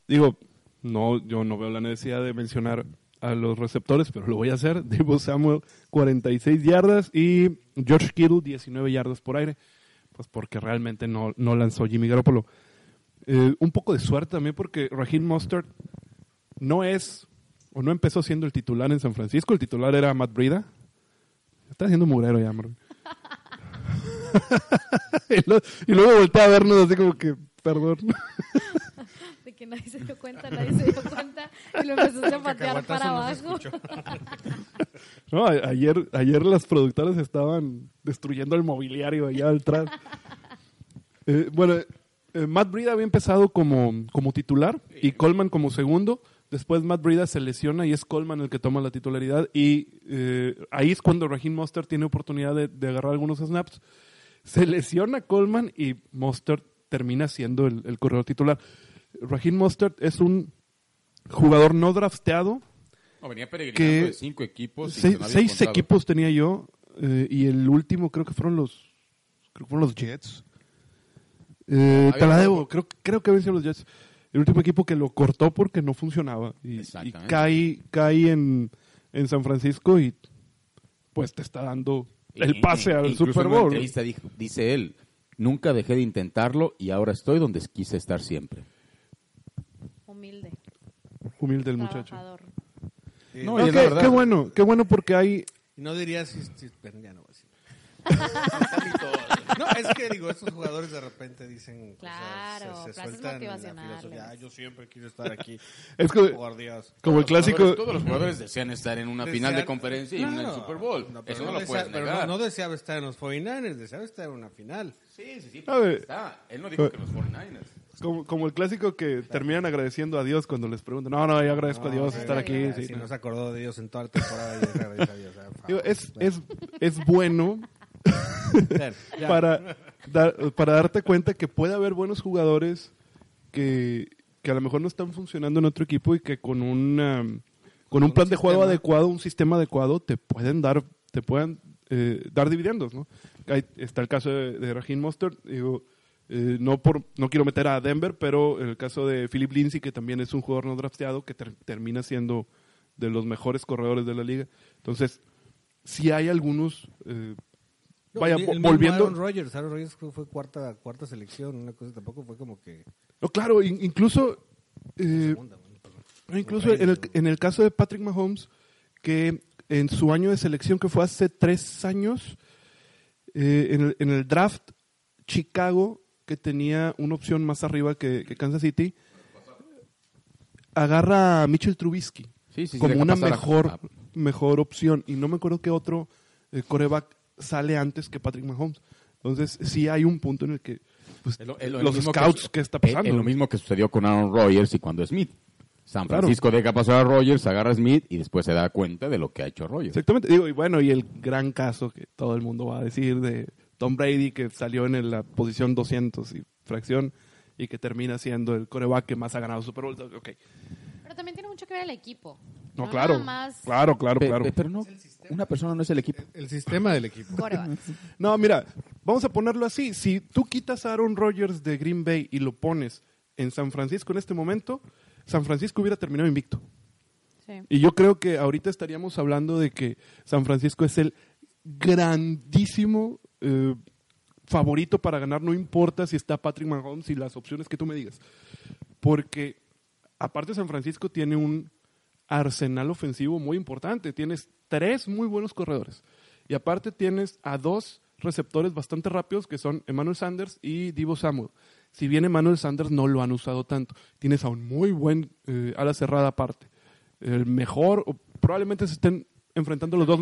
digo, no, yo no veo la necesidad de mencionar a los receptores, pero lo voy a hacer. <laughs> Divo Samuel, 46 yardas y George Kittle, 19 yardas por aire. Pues porque realmente no, no lanzó Jimmy Garoppolo. Eh, un poco de suerte también porque Raheem Mostert no es, o no empezó siendo el titular en San Francisco. El titular era Matt Breida. Está haciendo mugrero ya, Marvin. <laughs> y, luego voltea a vernos así como que, perdón. <laughs> De que nadie se dio cuenta, nadie se dio cuenta. Y lo empezó a patear para abajo. <laughs> No, ayer, ayer las productoras estaban destruyendo el mobiliario allá atrás. <laughs> Eh, bueno, eh, Matt Breida había empezado como, como titular y Coleman como segundo. Después Matt Breida se lesiona y es Coleman el que toma la titularidad. Y eh, ahí es cuando Raheem Mostert tiene oportunidad de, de agarrar algunos snaps. Se lesiona Coleman y Mostert termina siendo el, el corredor titular. Raheem Mostert es un jugador no drafteado, No, venía peregrinando Que de cinco equipos. seis, equipos tenía yo eh, y el último creo que fueron los creo que fueron los Jets. Eh, te la debo, creo, creo que habían sido los Jets. El último equipo que lo cortó porque no funcionaba. Y, y cae, cae en, en San Francisco y pues te está dando el pase al incluso Super en una Bowl. dijo- dice él, nunca dejé de intentarlo y ahora estoy donde quise estar siempre. Humilde, Humilde el muchacho. Sí, No, Ah, y es qué, verdad. qué bueno, qué bueno porque hay... No diría si... si- pero ya no voy a decir. <laughs> No, es que digo, estos jugadores de repente dicen Claro, cosas, se, se sueltan la filosofía. "Ah, yo siempre quiero estar aquí. <laughs> Es que- por Dios. como el clásico... Todos, los jugadores desean estar en una final de conferencia y en el. Super Bowl. No, pero Eso no, no lo desea- puedes pero negar. no, no deseaba estar en los 49ers, deseaba estar en una final. Sí, sí, sí. A ver. Está. Él no dijo que los 49ers. Como, como el clásico que terminan agradeciendo a Dios cuando les preguntan, no, no, yo agradezco a Dios sí, estar aquí. sí, si no". no se acordó de Dios en toda la temporada, y agradece a Dios. <laughs> Digo, es, es, es bueno <laughs> para, dar- para darte cuenta que puede haber buenos jugadores que, que a lo mejor no están funcionando en otro equipo y que con una, con un un plan de juego adecuado, un sistema adecuado, te pueden dar, te pueden eh, dar dividendos, ¿no? Ahí está el caso de, de Raheem Mostert, digo, eh, no por, no quiero meter a Denver, pero el caso de Philip Lindsay, que también es un jugador no drafteado, que ter- termina siendo de los mejores corredores de la liga. Entonces, si hay algunos eh, No, Vaya, el- el volviendo. Aaron Rodgers, Aaron Rodgers fue, cuarta, cuarta selección, una cosa tampoco fue como que. No, claro, in- incluso, eh, segunda, bueno, perdón. incluso en el, en el caso de Patrick Mahomes, que en su año de selección, que fue hace tres años, eh, en, el, en el draft, Chicago, que tenía una opción más arriba que, que Kansas City, agarra a Mitchell Trubisky Sí, sí, sí, como una mejor, mejor opción. Y no me acuerdo qué otro eh, coreback sale antes que Patrick Mahomes. Entonces, sí hay un punto en el que pues, Es lo- es lo los mismo que scouts, ¿qué está es- pasando? Es lo mismo que sucedió con Aaron Rodgers y cuando Smith. San Claro. Francisco deja pasar a Rodgers, agarra a Smith y después se da cuenta de lo que ha hecho Rodgers. Exactamente. Digo, y bueno, y el gran caso que todo el mundo va a decir de Tom Brady, que salió en el- la posición 200 y fracción y que termina siendo el coreback que más ha ganado Super Bowl. Ok. Pero también tiene mucho que ver el equipo. No, claro. más Claro, claro, claro. pe- Pero no, una persona no es el equipo. El sistema del equipo. <laughs> No, mira, vamos a ponerlo así. Si tú quitas a Aaron Rodgers de Green Bay y lo pones en San Francisco en este momento, San Francisco hubiera terminado invicto. Sí. Y yo creo que ahorita estaríamos hablando de que San Francisco es el grandísimo eh, favorito para ganar, no importa si está Patrick Mahomes y las opciones que tú me digas. Porque aparte San Francisco tiene un arsenal ofensivo muy importante. Tienes tres muy buenos corredores. Y aparte tienes a dos receptores bastante rápidos que son Emmanuel Sanders y Divo Samuel. Si bien Emmanuel Sanders no lo han usado tanto, tienes a un muy buen eh, ala cerrada aparte. El mejor, o probablemente se estén enfrentando los dos,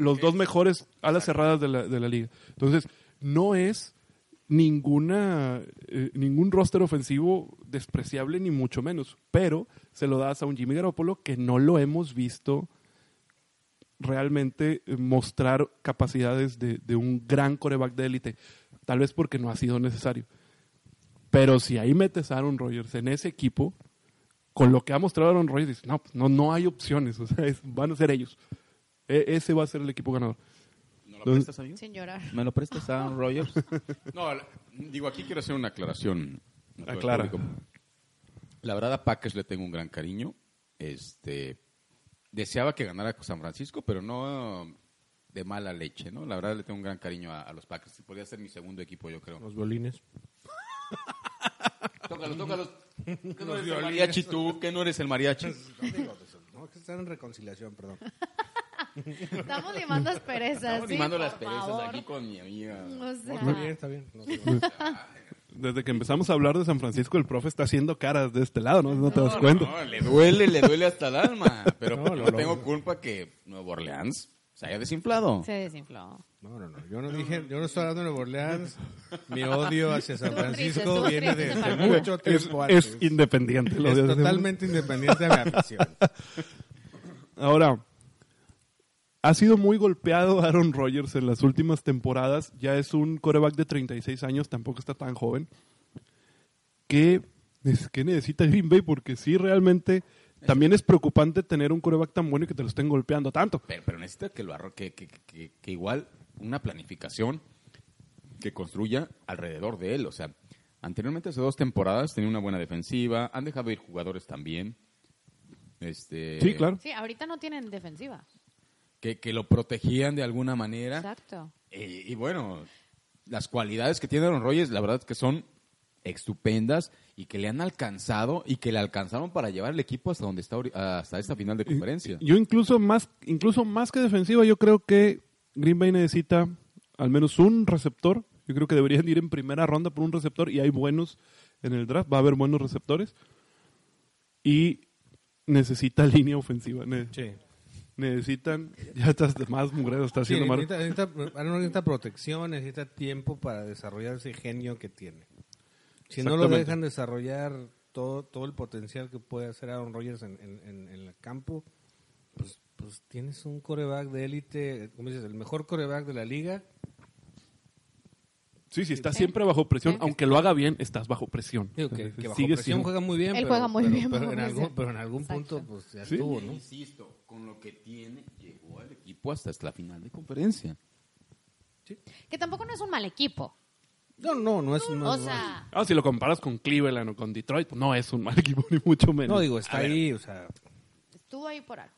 los dos mejores alas cerradas de la, de la liga. Entonces, no es ninguna eh, ningún roster ofensivo despreciable ni mucho menos, pero se lo das a un Jimmy Garoppolo que no lo hemos visto realmente eh, mostrar capacidades de, de un gran coreback de élite, tal vez porque no ha sido necesario. Pero si ahí metes a Aaron Rodgers en ese equipo, con lo que ha mostrado Aaron Rodgers, no, pues, no, no hay opciones, <laughs> o sea, es- van a ser ellos. E- ese va a ser el equipo ganador. ¿No lo prestas? Sin llorar. ¿Me lo prestas a <laughs> Aaron Rodgers? no, digo, aquí quiero hacer una aclaración. a Aclara. público. La verdad, a Packers le tengo un gran cariño. Este, deseaba que ganara San Francisco, pero no de mala leche, ¿no? La verdad, le tengo un gran cariño a, a los Packers. Podría ser mi segundo equipo, yo creo. Los violines. <laughs> Tócalos, tócalos. ¿Qué no eres el mariachi tú? ¿Qué no eres el mariachi? No que están en reconciliación, perdón. <laughs> Estamos limando asperezas. Estamos sí, limando las perezas favor. aquí con mi amiga. O sea, Está bien, está bien. No, <laughs> Desde que empezamos a hablar de San Francisco, el profe está haciendo caras de este lado, ¿no? No te das cuenta. No, le duele, le duele hasta el alma. Pero No, no, lo- lo- tengo culpa que Nuevo Orleans se haya desinflado. se desinfló. no, no, no. Yo no dije, yo no estoy hablando de Nueva Orleans. <laughs> Mi odio hacia San Francisco viene de, mucho tiempo es antes. independiente. lo Es totalmente independiente de mi afición. <laughs> Ahora, ha sido muy golpeado <laughs> Aaron Rodgers en las últimas temporadas. Ya es un coreback de 36 años, tampoco está tan joven. ¿Qué, es- qué necesita <laughs> Green Bay? Porque sí, realmente también es preocupante tener un coreback tan bueno y que te lo estén golpeando tanto. Pero, pero necesita que lo arro que, que, que- que igual una planificación que construya alrededor de él. O sea, anteriormente hace dos temporadas tenía una buena defensiva, han dejado ir jugadores también. Este, Sí, claro. Sí, ahorita no tienen defensiva. Que, que lo protegían de alguna manera. Exacto. Y, y bueno, las cualidades que tiene Aaron Rodgers, la verdad es que son estupendas y que le han alcanzado y que le alcanzaron para llevar el equipo hasta donde está hasta esta final de conferencia. Yo incluso más, incluso más que defensiva, yo creo que Green Bay necesita al menos un receptor. Yo creo que deberían ir en primera ronda por un receptor y hay buenos en el draft. Va a haber buenos receptores. Y necesita <laughs> línea ofensiva. Sí. Necesitan, <laughs> ya estás de más mugrero, está Sí, haciendo mal. necesita, necesita, necesita protección, necesita tiempo para desarrollar ese genio que tiene. Si no lo dejan desarrollar todo, todo el potencial que puede hacer Aaron Rodgers en, en, en- en el campo, pues, pues tienes un coreback de élite, como dices, el mejor coreback de la liga. Sí, sí, está siempre bajo presión. Sí. Aunque lo haga bien, estás bajo presión. Digo, que, que bajo Sigue presión siendo- juega muy bien. Él pero, juega muy pero- bien Pero, bajo en algún, presión. pero en algún Exacto. punto, pues ya Sí. estuvo, ¿no? Insisto, con lo que tiene, llegó al equipo hasta la final de conferencia. Que tampoco no es un mal equipo. No, no, no es... No, o es- sea, Ah, si lo comparas con Cleveland o con Detroit, pues no es un mal <laughs> equipo, ni mucho menos. no, digo, está ahí, o sea... estuvo ahí por algo.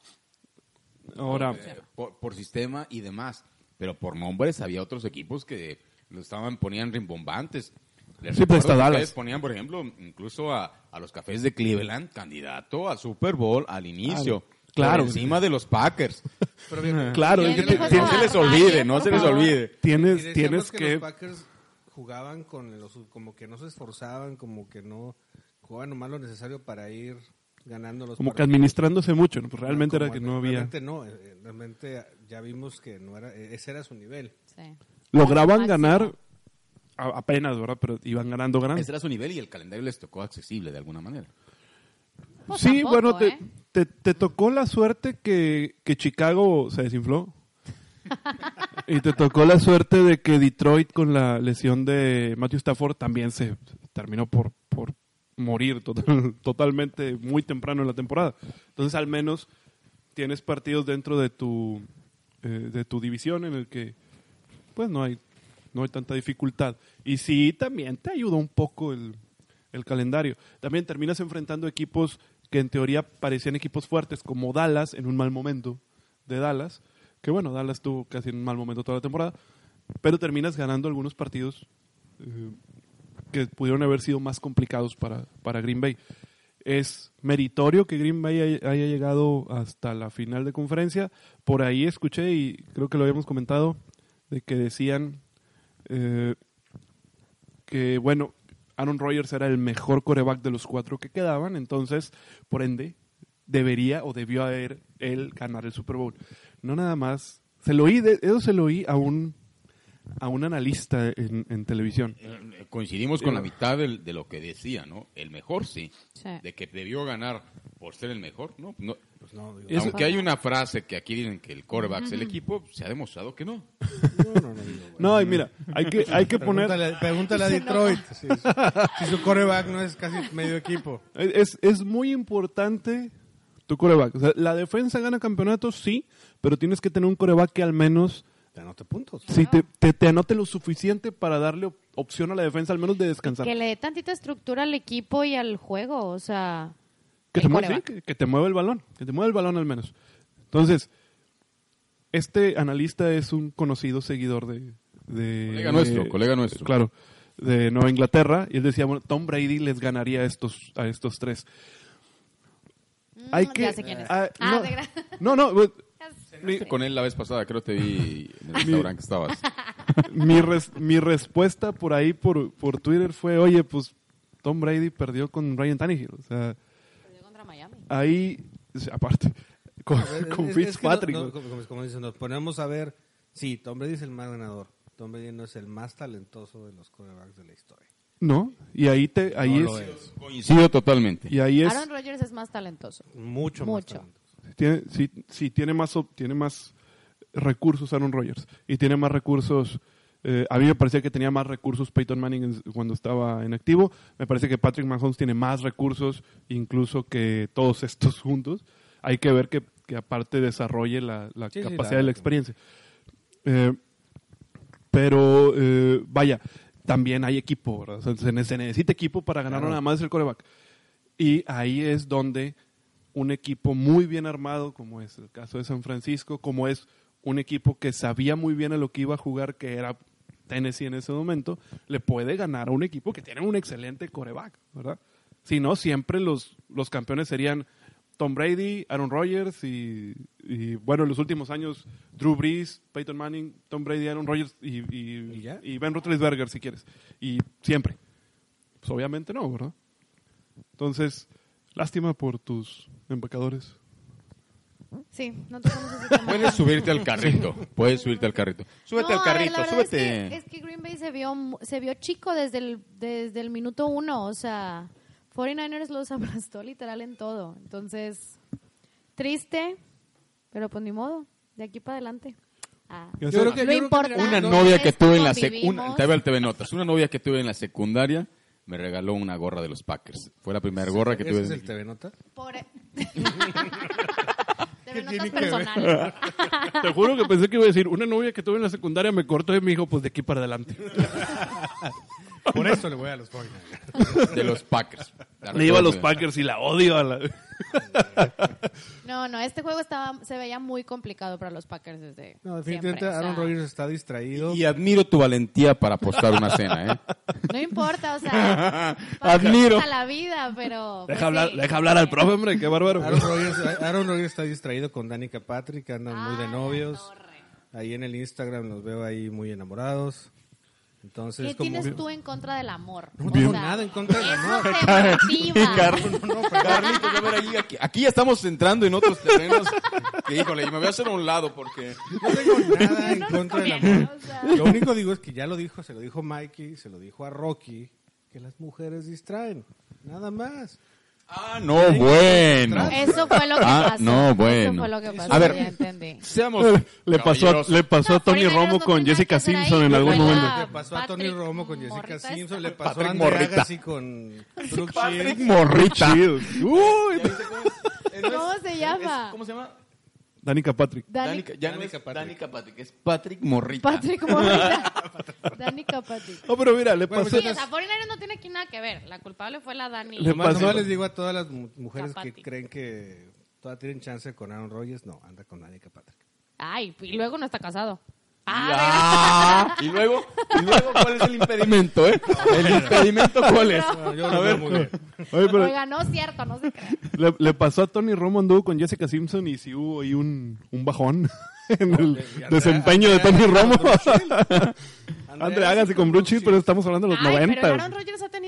Ahora, Eh, por, por sistema y demás. Pero por nombres había otros equipos que lo estaban, ponían rimbombantes. Les Sí, pues, Dallas. ponían, por ejemplo, incluso a, a los cafés de Cleveland, candidato al Super Bowl al inicio. Claro. Por encima de los Packers. <laughs> Pero bien, <laughs> claro, ¿Quién es que no se les olvide, no se les olvide. Y tienes, decíamos tienes que, que... los Packers jugaban con los, como que no se esforzaban, como que no jugaban nomás lo necesario para ir ganando los Como que administrándose mucho, ¿no? Pues realmente Como era que no había... Realmente no, eh, realmente ya vimos que no era, eh, ese era su nivel. Sí. Lograban ganar a- apenas, ¿verdad? Pero iban ganando, ganando. Ese era su nivel y el calendario les tocó accesible de alguna manera. Pues sí, tampoco, bueno, te, ¿eh? te, te tocó la suerte que, que Chicago se desinfló. <laughs> y te tocó la suerte de que Detroit con la lesión de Matthew Stafford también se terminó por, por morir total- <laughs> totalmente muy temprano en la temporada. Entonces al menos tienes partidos dentro de tu, eh, de tu división en el que pues no hay, no hay tanta dificultad. Y sí, también te ayuda un poco el, el calendario. También terminas enfrentando equipos que en teoría parecían equipos fuertes, como Dallas en un mal momento de Dallas, que bueno, Dallas tuvo casi en un mal momento toda la temporada, pero terminas ganando algunos partidos eh, que pudieron haber sido más complicados para, para Green Bay. Es meritorio que Green Bay haya, haya llegado hasta la final de conferencia. Por ahí escuché, y creo que lo habíamos comentado, de que decían eh, que, bueno, Aaron Rodgers era el mejor coreback de los cuatro que quedaban, entonces, por ende, debería o debió haber él ganar el Super Bowl. No nada más. Se lo oí, de- eso se lo oí a un, a un analista en, en televisión. Eh, Coincidimos con la mitad del- de, lo que decía, ¿no? El mejor sí. Sí. De que debió ganar por ser el mejor, ¿no? no Pues no, digo, Eso- aunque hay una frase que aquí dicen que el quarterback es el equipo, se ha demostrado que no. no, no, no, digo, bueno. No, y mira, hay que, hay que poner... Pregúntale, pregúntale a Detroit si, si su coreback no es casi medio equipo. Es, es muy importante tu coreback. O sea, la defensa gana campeonatos, sí, pero tienes que tener un coreback que al menos Te anote puntos. sí, te, te, te anote lo suficiente para darle op- opción a la defensa, al menos de descansar. Que le dé tantita estructura al equipo y al juego, o sea... Que te, mueva, sí, que, que te mueva el balón, que te mueva el balón al menos. Entonces, este analista es un conocido seguidor de... de Colega nuestro, colega nuestro. Claro, de Nueva Inglaterra. Y él decía, bueno, Tom Brady les ganaría a estos, a estos tres. Hay Mm, que, Ya sé quién es. ah, Ah, no, no, no, pues, mi, Estuve con él la vez pasada, creo que te vi en el restaurante que estabas. <laughs> mi, res- mi respuesta por ahí, por, por Twitter, fue, oye, pues Tom Brady perdió con Ryan Tannehill. O sea, Perdió contra Miami. ahí, o sea, aparte, con, con es- es que Fitzpatrick. no- ¿no? no, como, como dicen, nos ponemos a ver. Sí, Tom Brady es el más ganador. Tom Brady no es el más talentoso de los corebacks de la historia. No, y ahí te, ahí No es, lo es. Coincido totalmente. y ahí es, Aaron Rodgers es más talentoso. Mucho, Mucho. más talentoso. Tiene, sí, sí, tiene más, tiene más recursos Aaron Rodgers y tiene más recursos. eh, a mí me parecía que tenía más recursos Peyton Manning cuando estaba en activo. Me parece que Patrick Mahomes tiene más recursos incluso que todos estos <laughs> juntos. Hay que ver que, que aparte desarrolle la, la Sí, sí, capacidad la- de la experiencia. Eh, pero eh, vaya, también hay equipo, ¿verdad? O sea, se, ne- se necesita equipo para ganar, no nada más el coreback. Y ahí es donde un equipo muy bien armado, como es el caso de San Francisco, como es un equipo que sabía muy bien a lo que iba a jugar, que era Tennessee en ese momento, le puede ganar a un equipo que tiene un excelente coreback, ¿verdad? Si no, siempre los, los campeones serían Tom Brady, Aaron Rodgers y, y, bueno, en los últimos años Drew Brees, Peyton Manning, Tom Brady, Aaron Rodgers y, y, ¿Y ya? y Ben Roethlisberger, si quieres. Y siempre. Pues obviamente no, ¿verdad? Entonces, lástima por tus empacadores. Sí, no tocamos ese tema. Puedes subirte al carrito. Puedes subirte al carrito. Súbete No, al a ver, carrito, la verdad súbete. Es que, es que Green Bay se vio, mu- se vio chico desde el, desde el minuto uno. O sea, 49ers los <laughs> aplastó literal en todo. Entonces, triste, pero pues ni modo. De aquí para adelante. Ah, Yo creo que- no yo creo que importa. Una No, novia que tuve en la convivimos. secundaria, te veo el TV Notas, una novia que tuve en la secundaria me regaló una gorra de los Packers. Fue la primera gorra que ¿Ese tuve. es el TV Nota? Por... e- <laughs> de ¿Qué notas tiene que ver? personales. Te juro que pensé que iba a decir, una novia que tuve en la secundaria me cortó y me dijo, pues de aquí para adelante. <laughs> Por eso le voy a los 49ers. <laughs> de los Packers. Le iba a los. Packers y la odio a la... No, no, este juego estaba, se veía muy complicado para los Packers desde No, definitivamente siempre, o sea, Aaron Rodgers está distraído. Y admiro tu valentía para apostar una cena, ¿eh? No importa, o sea, <laughs> Admiro. a la vida, pero... pues Deja hablar, sí. deja hablar al profe, hombre, qué bárbaro. Aaron Rodgers, Aaron Rodgers está distraído con Danica Patrick, andan muy Ah, de la novios. Ahí en el Instagram los veo ahí muy enamorados. Entonces, ¿Qué como... tienes tú en contra del amor? No tengo sea, nada en contra del eso amor. motiva. Carlitos, a ver, ahí, aquí, aquí ya estamos entrando en otros terrenos. Que, híjole, y me voy a hacer a un lado porque... No tengo nada en no contra del amor. o sea. Lo único digo es que ya lo dijo, se lo dijo Mikey, se lo dijo a Rocky, que las mujeres distraen. Nada más. Ah, no, bueno. Eso fue lo que Ah, pasó. no, Eso bueno. fue lo que pasó, A ver. ya entendí. Seamos Le pasó, le pasó a No, Tony 49ers Romo con Jessica Simpson en algún momento. Le pasó a Tony Patrick Romo con Jessica Morrita Simpson, le pasó Patrick a Andre Morrita. Agassi con Brooke Patrick Shields. Morrita. Chidos. Uy, ¿Cómo se llama? ¿Cómo se llama? Danica Patrick. Dani- Danica, ya no Danica es Patrick. Danica Patrick, es Patrick Morrita. Patrick Morrita. <laughs> Danica Patrick. No, pero mira, le Bueno, pasó... Sí, o sea, 49ers no tiene aquí nada que ver. La culpable fue la Dani. Le Nomás, pasó- nomás les digo a todas las mu- mujeres Zapati. que creen que todavía tienen chance con Aaron Rodgers, no, anda con Danica Patrick. Ay, y luego no está casado. Ah, y luego, y luego, ¿cuál es el <laughs> impedimento, eh? El impedimento, ¿cuál es? No, yo lo muy bien. Oye, pero Oiga, no es cierto, no se crea. le, le pasó a Tony Romo, anduvo con Jessica Simpson y sí hubo ahí un, un bajón <laughs> en el Andrea- desempeño de Andrea Tony Romo. Andrea <laughs> André, hágase con Blue Cheese, pero estamos hablando de los Ay, 90. pero Aaron Rodgers ha tenido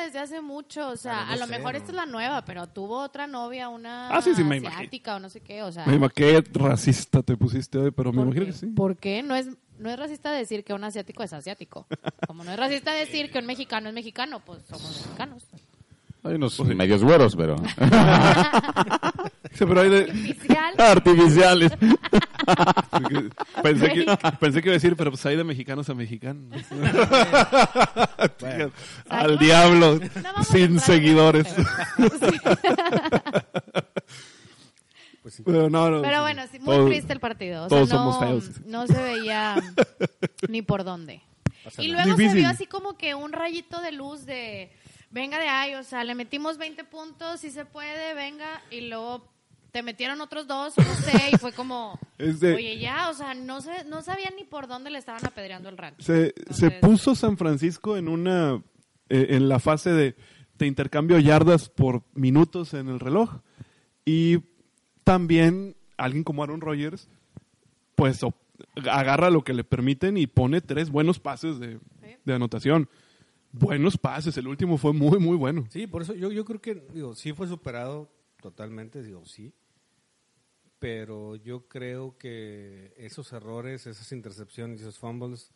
novia desde hace mucho, o sea, no a lo sé, mejor ¿no? esta es la nueva, pero tuvo otra novia, una Ah, sí, sí, me imagino. asiática o no sé qué, o sea. Me imagino, qué racista te pusiste hoy, pero me ¿por imagino qué? que sí. ¿Por qué? No es, no es racista decir que un asiático es asiático. Como no es racista decir que un mexicano es mexicano, pues somos mexicanos. Hay unos medios <laughs> güeros, pero... <laughs> Sí, pero hay de- Oficial. <laughs> Artificiales. pensé, que, pensé que iba a decir, pero pues hay de mexicanos a mexicanos. Al diablo, No sin seguidores. Pues sí. Pero, no, no, bueno, sí, muy Todos- triste el partido. O todos sea, somos no, feos. no se veía ni por dónde. Y luego se Difícil. vio así como que un rayito de luz de, venga de ahí, o sea, le metimos 20 puntos, si se puede, venga, y luego te metieron otros dos, no sé, y fue como, <laughs> Es de- oye, ya, o sea, no, se, no sabían ni por dónde le estaban apedreando el rancho. Se, se puso San Francisco en una eh, en la fase de te intercambio yardas por minutos en el reloj y también alguien como Aaron Rodgers pues agarra lo que le permiten y pone tres buenos pases de, Sí. de anotación. Buenos pases, el último fue muy muy bueno. Sí, por eso yo, yo creo que, digo, sí fue superado totalmente, digo, sí. Pero yo creo que esos errores, esas intercepciones, esos fumbles,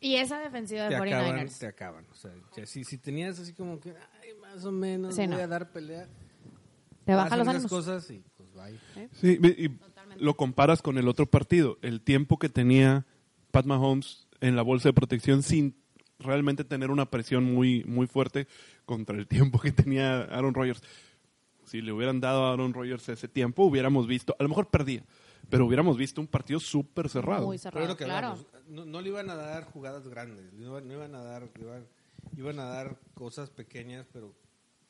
Y esa defensiva te de acaban, 49ers. te acaban. O sea, ya si, si tenías así como que, ay, más o menos, Sí, voy no. a dar pelea, Te baja pasan los ánimos. cosas y pues bye. Sí, y y lo comparas con el otro partido, el tiempo que tenía Pat Mahomes en la bolsa de protección sin realmente tener una presión muy, muy fuerte contra el tiempo que tenía Aaron Rodgers. Si le hubieran dado a Aaron Rodgers ese tiempo, hubiéramos visto, a lo mejor perdía, pero hubiéramos visto un partido súper cerrado. Muy cerrado, lo que claro. hablamos, no, no le iban a dar jugadas grandes, no iban, no iban a dar, iban, iban a dar cosas pequeñas, pero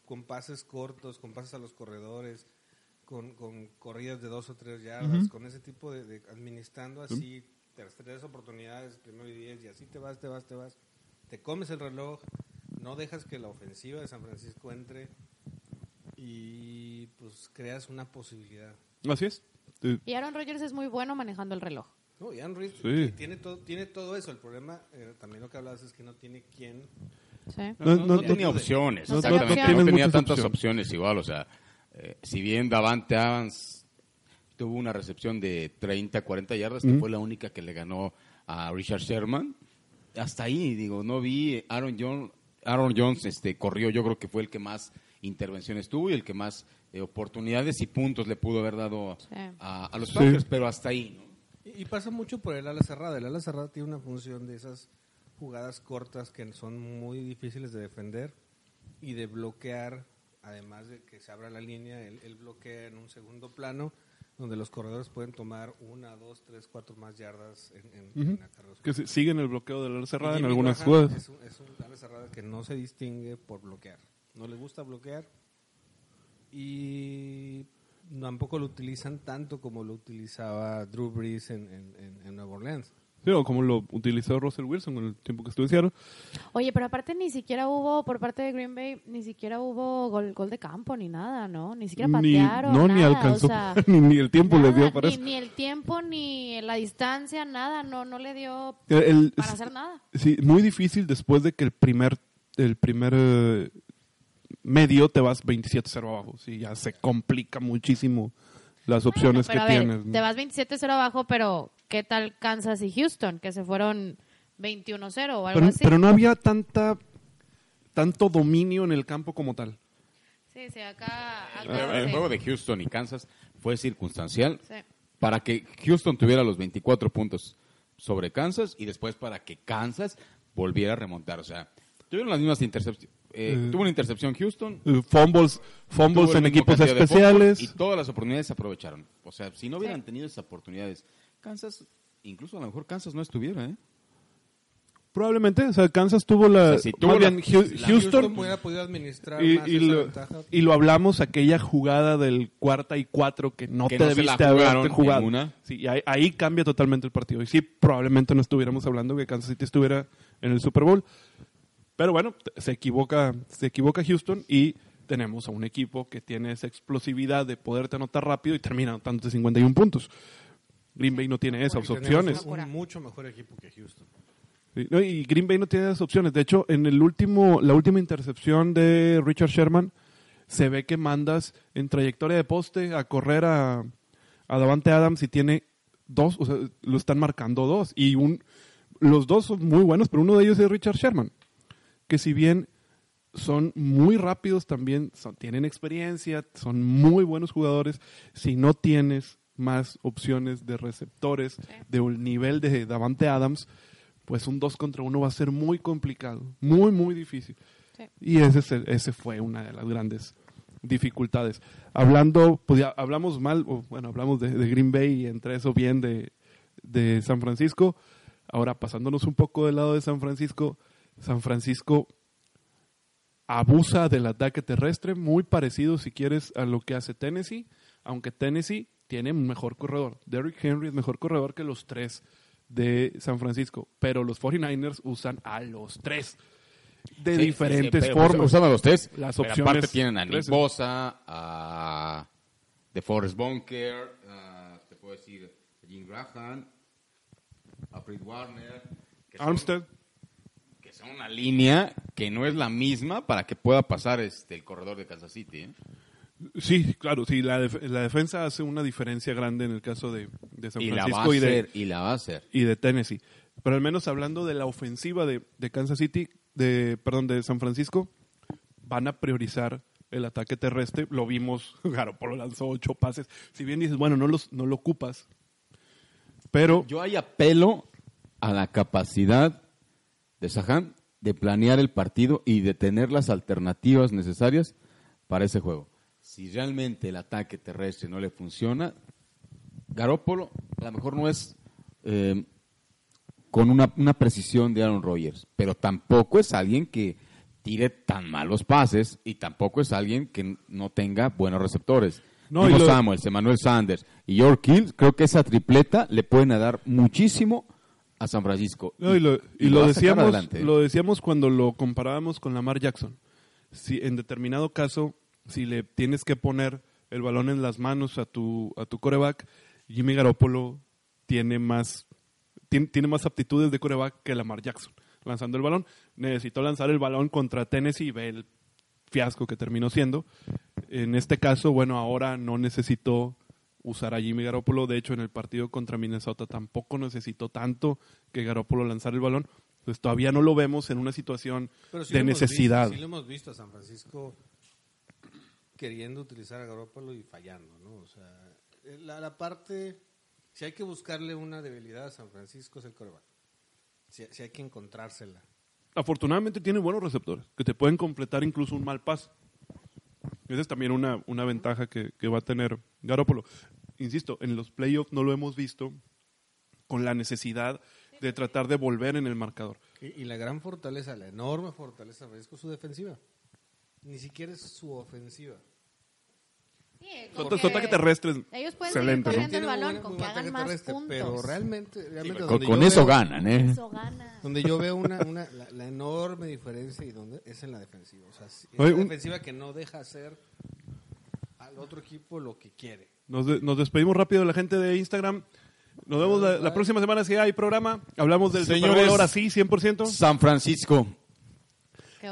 con pases cortos, con pases a los corredores, con, con corridas de dos o tres yardas, con ese tipo de, de- administrando así, tres, tres oportunidades, primero y diez, y así te vas, te vas, te vas. Te comes el reloj, no dejas que la ofensiva de San Francisco entre y pues creas una posibilidad. Así es. Y Aaron Rodgers es muy bueno manejando el reloj. No, y Aaron Reed Sí. tiene, todo, tiene todo eso. El problema, eh, también lo que hablabas es que no tiene quién. Sí. No, No, no- no tenía opciones, No exactamente. tenía No, tenía tantas opciones. opciones igual, o sea, eh, si bien Davante Adams tuvo una recepción de 30, 40 yardas, que fue la única que le ganó a Richard Sherman, hasta ahí, digo, no vi Aaron Jones, Aaron Jones este, corrió, yo creo que fue el que más intervenciones tuvo y el que más eh, oportunidades y puntos le pudo haber dado Sí. a, a los Sí. Packers, pero hasta ahí, ¿no? Y, y pasa mucho por el ala cerrada. El ala cerrada tiene una función de esas jugadas cortas que son muy difíciles de defender y de bloquear, además de que se abra la línea, él, él bloquea en un segundo plano donde los corredores pueden tomar una, dos, tres, cuatro más yardas en, en, en acarreos. que siguen el bloqueo de la cerrada en algunas jugadas. Es un, es un ala cerrada que no se distingue por bloquear. No le gusta bloquear y tampoco lo utilizan tanto como lo utilizaba Drew Brees en, en, en- en Nueva Orleans. Sí, o como lo utilizó Russell Wilson en el tiempo que estuvo en Seattle. Oye, pero aparte ni siquiera hubo, por parte de Green Bay, ni siquiera hubo gol, gol de campo ni nada, ¿no? Ni siquiera Ni, patearon. no, ni nada, alcanzó, o sea, <laughs> ni, ni el tiempo le nada, dio para ni, eso. ni el tiempo, ni la distancia, nada, no, no le dio El- para hacer nada. Sí, muy difícil después de que el primer, el primer eh, medio te vas 27-0 abajo. Sí, ya se complica muchísimo las opciones Bueno, que pero ver, tienes. ¿no? Te vas 27-0 abajo, pero ¿qué tal Kansas y Houston? Que se fueron 21-0 o algo Pero, así. pero no había tanta tanto dominio en el campo como tal. Sí, sí, acá... acá El sí. juego de Houston y Kansas fue circunstancial. Sí. para que Houston tuviera los 24 puntos sobre Kansas y después para que Kansas volviera a remontar. O sea, tuvieron las mismas intercepciones. Eh. tuvo una intercepción Houston. Eh, Fumbles, fumbles en equipos especiales. Y todas las oportunidades se aprovecharon. O sea, si no hubieran tenido esas oportunidades, Kansas, incluso a lo mejor Kansas no estuviera, ¿eh? Probablemente, o sea, Kansas tuvo la... O sea, si tuvo más la- bien, Hu- La Houston, hubiera podido administrar y, más y esa lo, ventaja. y lo hablamos, aquella jugada del cuarta y cuatro que no Que te no se la debiste haberte jugado. en una. Sí, y ahí, ahí cambia totalmente el partido. Y sí, probablemente no estuviéramos hablando que Kansas City estuviera en el Super Bowl. Pero bueno, se equivoca, se equivoca Houston y tenemos a un equipo que tiene esa explosividad de poderte anotar rápido y termina anotándote 51 puntos. Green Bay no tiene esas opciones. Un, un mucho mejor equipo que Houston. Sí, no, y Green Bay no tiene esas opciones. De hecho, en el último, la última intercepción de Richard Sherman, se ve que mandas en trayectoria de poste a correr a, a Davante Adams y tiene dos, o sea, lo están marcando dos. Y un, los dos son muy buenos, pero uno de ellos es Richard Sherman. Que si bien son muy rápidos también, son- tienen experiencia, son muy buenos jugadores, si no tienes más opciones de receptores de un nivel de Davante Adams, pues un 2 contra 1 va a ser muy complicado, muy, muy difícil. Sí. Y ese, fue una de las grandes dificultades. Hablando, pues ya hablamos mal, o, bueno, hablamos de, de Green Bay y entre eso bien de, de San Francisco. Ahora, pasándonos un poco del lado de San Francisco, San Francisco abusa del ataque terrestre, muy parecido, si quieres, a lo que hace Tennessee, aunque Tennessee tiene un mejor corredor. Derrick Henry es mejor corredor que los tres de San Francisco, pero los 49ers usan a los tres de Sí, diferentes sí, formas. Usan a los tres. Las pero opciones aparte tienen a Nick. Bosa, a The Forest Bunker, a, te puedo decir, a Jim Graham, a Fred Warner. Que son, Armstead. que son una línea que no es la misma para que pueda pasar este, el corredor de Kansas City. ¿eh? Sí, claro, sí, la, def- la defensa hace una diferencia grande en el caso de, de San Y la va a Francisco y de, hacer, y la va a hacer. y de Tennessee. Pero al menos hablando de la ofensiva de, de Kansas City, de, perdón, de San Francisco, van a priorizar el ataque terrestre. Lo vimos, <laughs> Garoppolo lanzó ocho pases. Si bien dices, bueno, no, los, no lo ocupas, pero Yo ahí apelo a la capacidad de Sahan de planear el partido y de tener las alternativas necesarias para ese juego. Si realmente el ataque terrestre no le funciona, Garópolo a lo mejor no es eh, con una, una precisión de Aaron Rodgers, pero tampoco es alguien que tire tan malos pases y tampoco es alguien que no tenga buenos receptores. No, y lo- Samuels, Emmanuel Sanders y York Hill, creo que esa tripleta le pueden dar muchísimo a San Francisco. No, y lo, y y lo lo va a sacar decíamos, adelante. lo decíamos cuando lo comparábamos con Lamar Jackson. Si en determinado caso, si le tienes que poner el balón en las manos a tu, a tu coreback, Jimmy Garoppolo tiene más, tiene, tiene más aptitudes de coreback que Lamar Jackson. Lanzando el balón, necesitó lanzar el balón contra Tennessee y ve el fiasco que terminó siendo. En este caso, bueno, ahora no necesitó usar a Jimmy Garoppolo. De hecho, en el partido contra Minnesota tampoco necesitó tanto que Garoppolo lanzara el balón. Pues todavía no lo vemos en una situación Pero sí de necesidad. visto, sí lo hemos visto a San Francisco queriendo utilizar a Garoppolo y fallando, ¿no? O sea, eh, la, la parte, si hay que buscarle una debilidad a San Francisco es el coreback. Si, si hay que encontrársela. Afortunadamente tiene buenos receptores que te pueden completar incluso un mal pase. Esa es también una, una ventaja que, que va a tener Garoppolo. Insisto, en los playoffs no lo hemos visto con la necesidad de tratar de volver en el marcador. Y, y la gran fortaleza, la enorme fortaleza de Francisco es su defensiva. Ni siquiera es su ofensiva. Sí, Su, con su que ataque terrestre es Ellos pueden excelente. seguir ¿no? corriendo el balón con que hagan más puntos. Pero realmente, realmente Con, eso veo- ganan, ¿eh? Eso gana. Donde yo veo una, una la, la enorme diferencia y donde es en la defensiva. O sea, es Oye, una un- defensiva que no deja hacer al otro equipo lo que quiere. Nos, de- nos despedimos rápido de la gente de Instagram. Nos vemos la, la próxima semana si hay programa. Hablamos del Señores. ahora sí, 100%. San Francisco.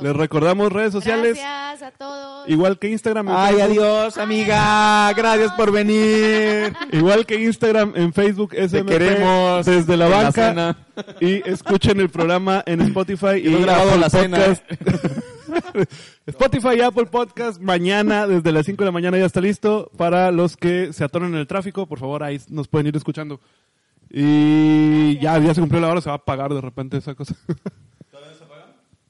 Les recordamos redes sociales, Gracias a todos. igual que Instagram. en Ay, Facebook. adiós, amiga. Gracias por venir. Igual que Instagram, en Facebook, SMP, queremos desde la la banca. cena. y escuchen el programa en Spotify y he grabado Apple la cena. Podcast. <laughs> Spotify y Apple Podcast mañana desde las 5 de la mañana ya está listo para los que se atoran en el tráfico. Por favor, ahí nos pueden ir escuchando. Y ya, ya se cumplió la hora, se va a apagar de repente esa cosa. <laughs>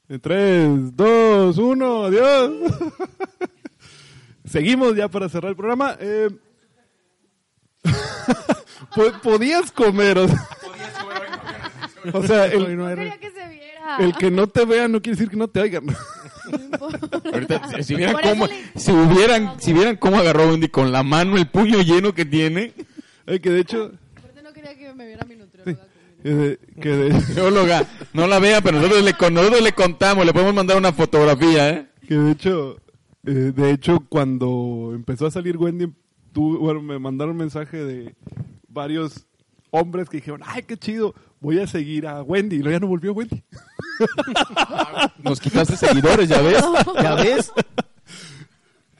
En 3, 2, 1, adiós. <laughs> Seguimos ya para cerrar el programa. Eh, <laughs> po- podías comer, o sea, o sea, el, No quería que se viera. sea. El que no te vea no quiere decir que no te oigan. <laughs> Ahorita, si- si vieran Por eso cómo, le- si hubieran, si vieran cómo agarró Wendy con la mano, el puño lleno que tiene. Eh, que de hecho, Aparte no quería que me viera mi nutrióloga. conmigo. Que de, Bióloga, <laughs> no la vea, pero nosotros le, nosotros le contamos, le podemos mandar una fotografía, ¿eh? que de hecho, eh, de hecho cuando empezó a salir Wendy, tú, bueno, me mandaron mensaje de varios hombres que dijeron, ay, qué chido, voy a seguir a Wendy. Y luego ya no volvió Wendy. <laughs> Nos quitaste seguidores, ¿ya ves? ¿Ya ves?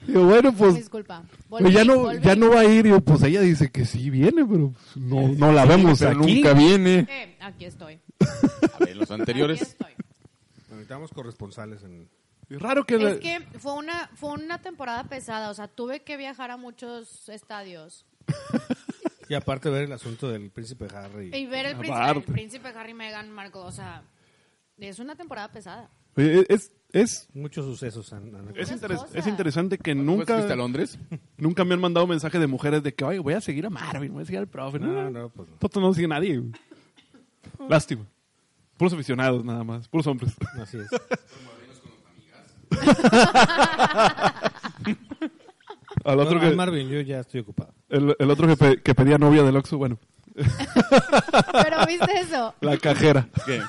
Digo, bueno, pues Disculpa. pues Volví, ya no volví. ya no va a ir. Digo, pues ella dice que sí viene, pero pues, no, no la vemos Pero aquí. nunca viene. Eh, aquí estoy. A ver, los Aquí anteriores. estoy. Necesitamos corresponsales en... Es raro que... la- Es que fue una, fue una temporada pesada, o sea, tuve que viajar a muchos estadios <laughs> Y aparte ver el asunto del príncipe Harry. y ver el príncipe, el príncipe Harry Meghan Markle, o sea, es una temporada pesada. Oye, es, es, Muchos sucesos han, han- es, Muchas interes- cosas. es interesante que ¿Nunca fuiste a Londres? <laughs> nunca me han mandado mensaje de mujeres de que, oye, voy a seguir a Marvin, voy a seguir al profe. No, No, no, no, pues no. Toto no sigue a nadie. <laughs> Lástima. Puros aficionados nada más, puros hombres. Así es. <laughs> Al otro No, que, Marvin, yo ya estoy ocupado. el, el otro que, pe- que pedía novia del Oxxo, bueno, <laughs> Pero viste eso, la cajera. ¿Qué?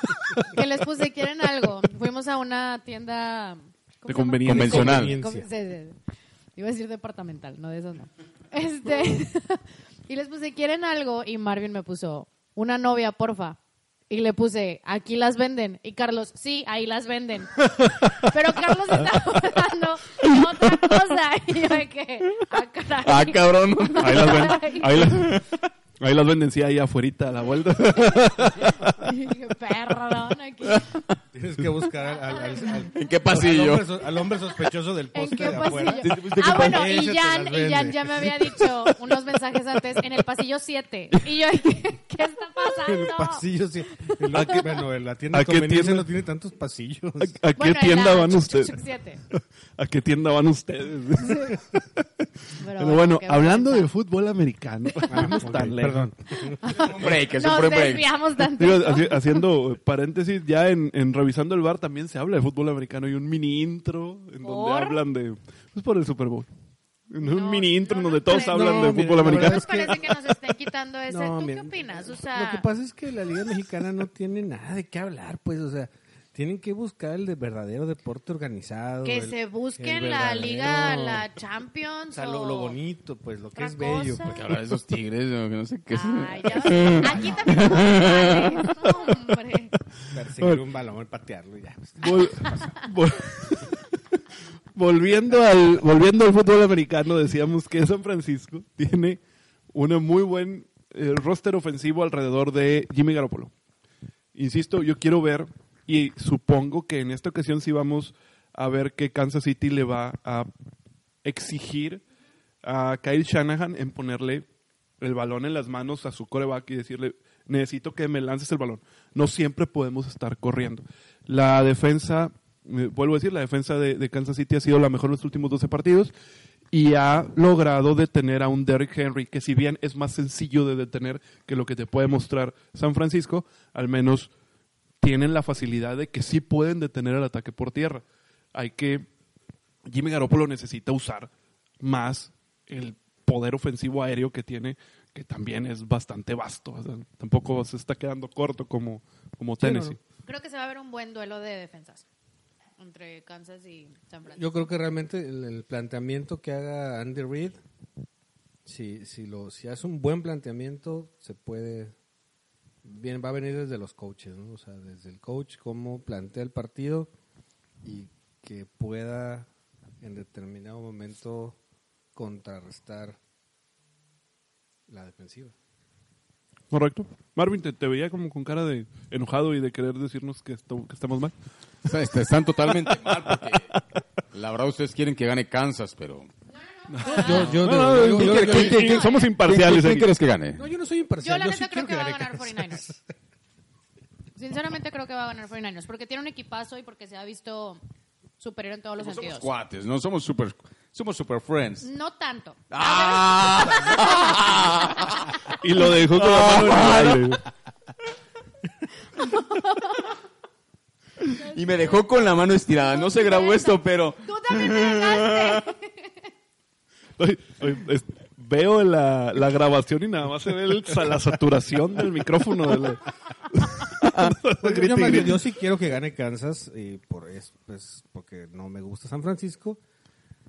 que les puse, ¿quieren algo? Fuimos a una tienda conveniencia. Convencional. Conveniencia. Com- sí, sí, sí. Iba a decir departamental, no de esos no. Este, <laughs> y les puse, ¿quieren algo? Y Marvin me puso, una novia, porfa. Y le puse, aquí las venden. Y Carlos, sí, ahí las venden. <laughs> Pero Carlos estaba hablando de otra cosa. Y yo de que, ah, caray. Ah, cabrón. Ahí las venden. Ahí, las- ahí las venden, sí, ahí afuera a la vuelta. <laughs> Perdón, aquí. Tienes que buscar al, al- al- al- ¿En qué al pasillo? hombre, al hombre sospechoso del ¿En poste qué de afuera. pasillo? ¿Sí fuiste Ah, bueno, y Jan, y Jan ya me había dicho unos mensajes antes en el pasillo 7. Y yo, ¿qué, qué está pasando? El pasillo, sí. El- bueno, la tienda a de qué conveniencia tienda? no tiene tantos pasillos. ¿A, a qué Bueno, en tienda van ustedes? 7. <laughs> ¿A qué tienda van ustedes? <laughs> Pero, Pero bueno, qué hablando de fútbol americano, vamos Ok, tan lejos. Perdón. <laughs> Un break, es un Nos break. desviamos tanto. Digo, haci- haciendo paréntesis, ya en, en revisando el bar también se habla de fútbol americano. Hay un mini intro en donde ¿Por? hablan de. Pues por el Super Bowl. Un No, mini intro no en donde todos parece. hablan No, de mira, fútbol la americano. ¿No verdad les es que- parece que nos estén quitando <laughs> ese? No, ¿Tú mira, qué opinas? O Lo sea, que pasa es que la Liga Mexicana no tiene nada de qué hablar, pues, o sea, tienen que buscar el de verdadero deporte organizado. que el- se busquen la liga, la Champions O sea, lo, bonito, pues, lo que es bello. cosa. pues. Que habla de esos tigres, o que no sé qué es. Ay, ya. Aquí también. Hombre. Perseguir un balón, patearlo y ya. Vol- vol- volviendo al volviendo al fútbol americano, decíamos que San Francisco tiene un muy buen eh, roster ofensivo alrededor de Jimmy Garoppolo. Insisto, yo quiero ver y supongo que en esta ocasión sí vamos a ver que Kansas City le va a exigir a Kyle Shanahan en ponerle el balón en las manos a su coreback y decirle, necesito que me lances el balón. No siempre podemos estar corriendo. La defensa, eh, vuelvo a decir, la defensa de, Kansas City ha sido la mejor en los últimos 12 partidos y ha logrado detener a un Derrick Henry, que si bien es más sencillo de detener que lo que te puede mostrar San Francisco, al menos tienen la facilidad de que sí pueden detener el ataque por tierra. Hay que Jimmy Garoppolo necesita usar más el poder ofensivo aéreo que tiene, que también es bastante vasto. O sea, tampoco se está quedando corto como, como Sí, no, Tennessee. Creo que se va a ver un buen duelo de defensas entre Kansas y San Francisco. Yo creo que realmente el, el planteamiento que haga Andy Reid, si, si, lo, si hace un buen planteamiento, se puede. Bien, va a venir desde los coaches, ¿no? O sea, desde el coach, cómo plantea el partido y que pueda en determinado momento contrarrestar la defensiva. Correcto. Marvin, te, te veía como con cara de enojado y de querer decirnos que, esto- que estamos mal. Está- está- Están totalmente mal porque la verdad ustedes quieren que gane Kansas, pero... Yo, yo, No, no, yo- ¿quién yo- quiere- yo- quién- quién- quién- somos imparciales ¿Quién que gane? no, yo no soy Yo imparcial. la Yo, neta sí creo que va a ganar Kansas. 49ers. Sinceramente creo que va a ganar 49ers porque tiene un equipazo y porque se ha visto superior en todos los Somos sentidos. cuates, no somos super, somos super friends. No tanto. ¡Ah! <laughs> Y lo dejó con la mano en el aire. <laughs> y me dejó con la mano estirada. No se grabó esto, pero Tú también me dejaste. Oye, oye, es- veo la, la grabación y nada más se ve el- la saturación del micrófono. de la- <laughs> Pues yo, sí quiero que gane Kansas y por eso, pues, porque no me gusta San Francisco.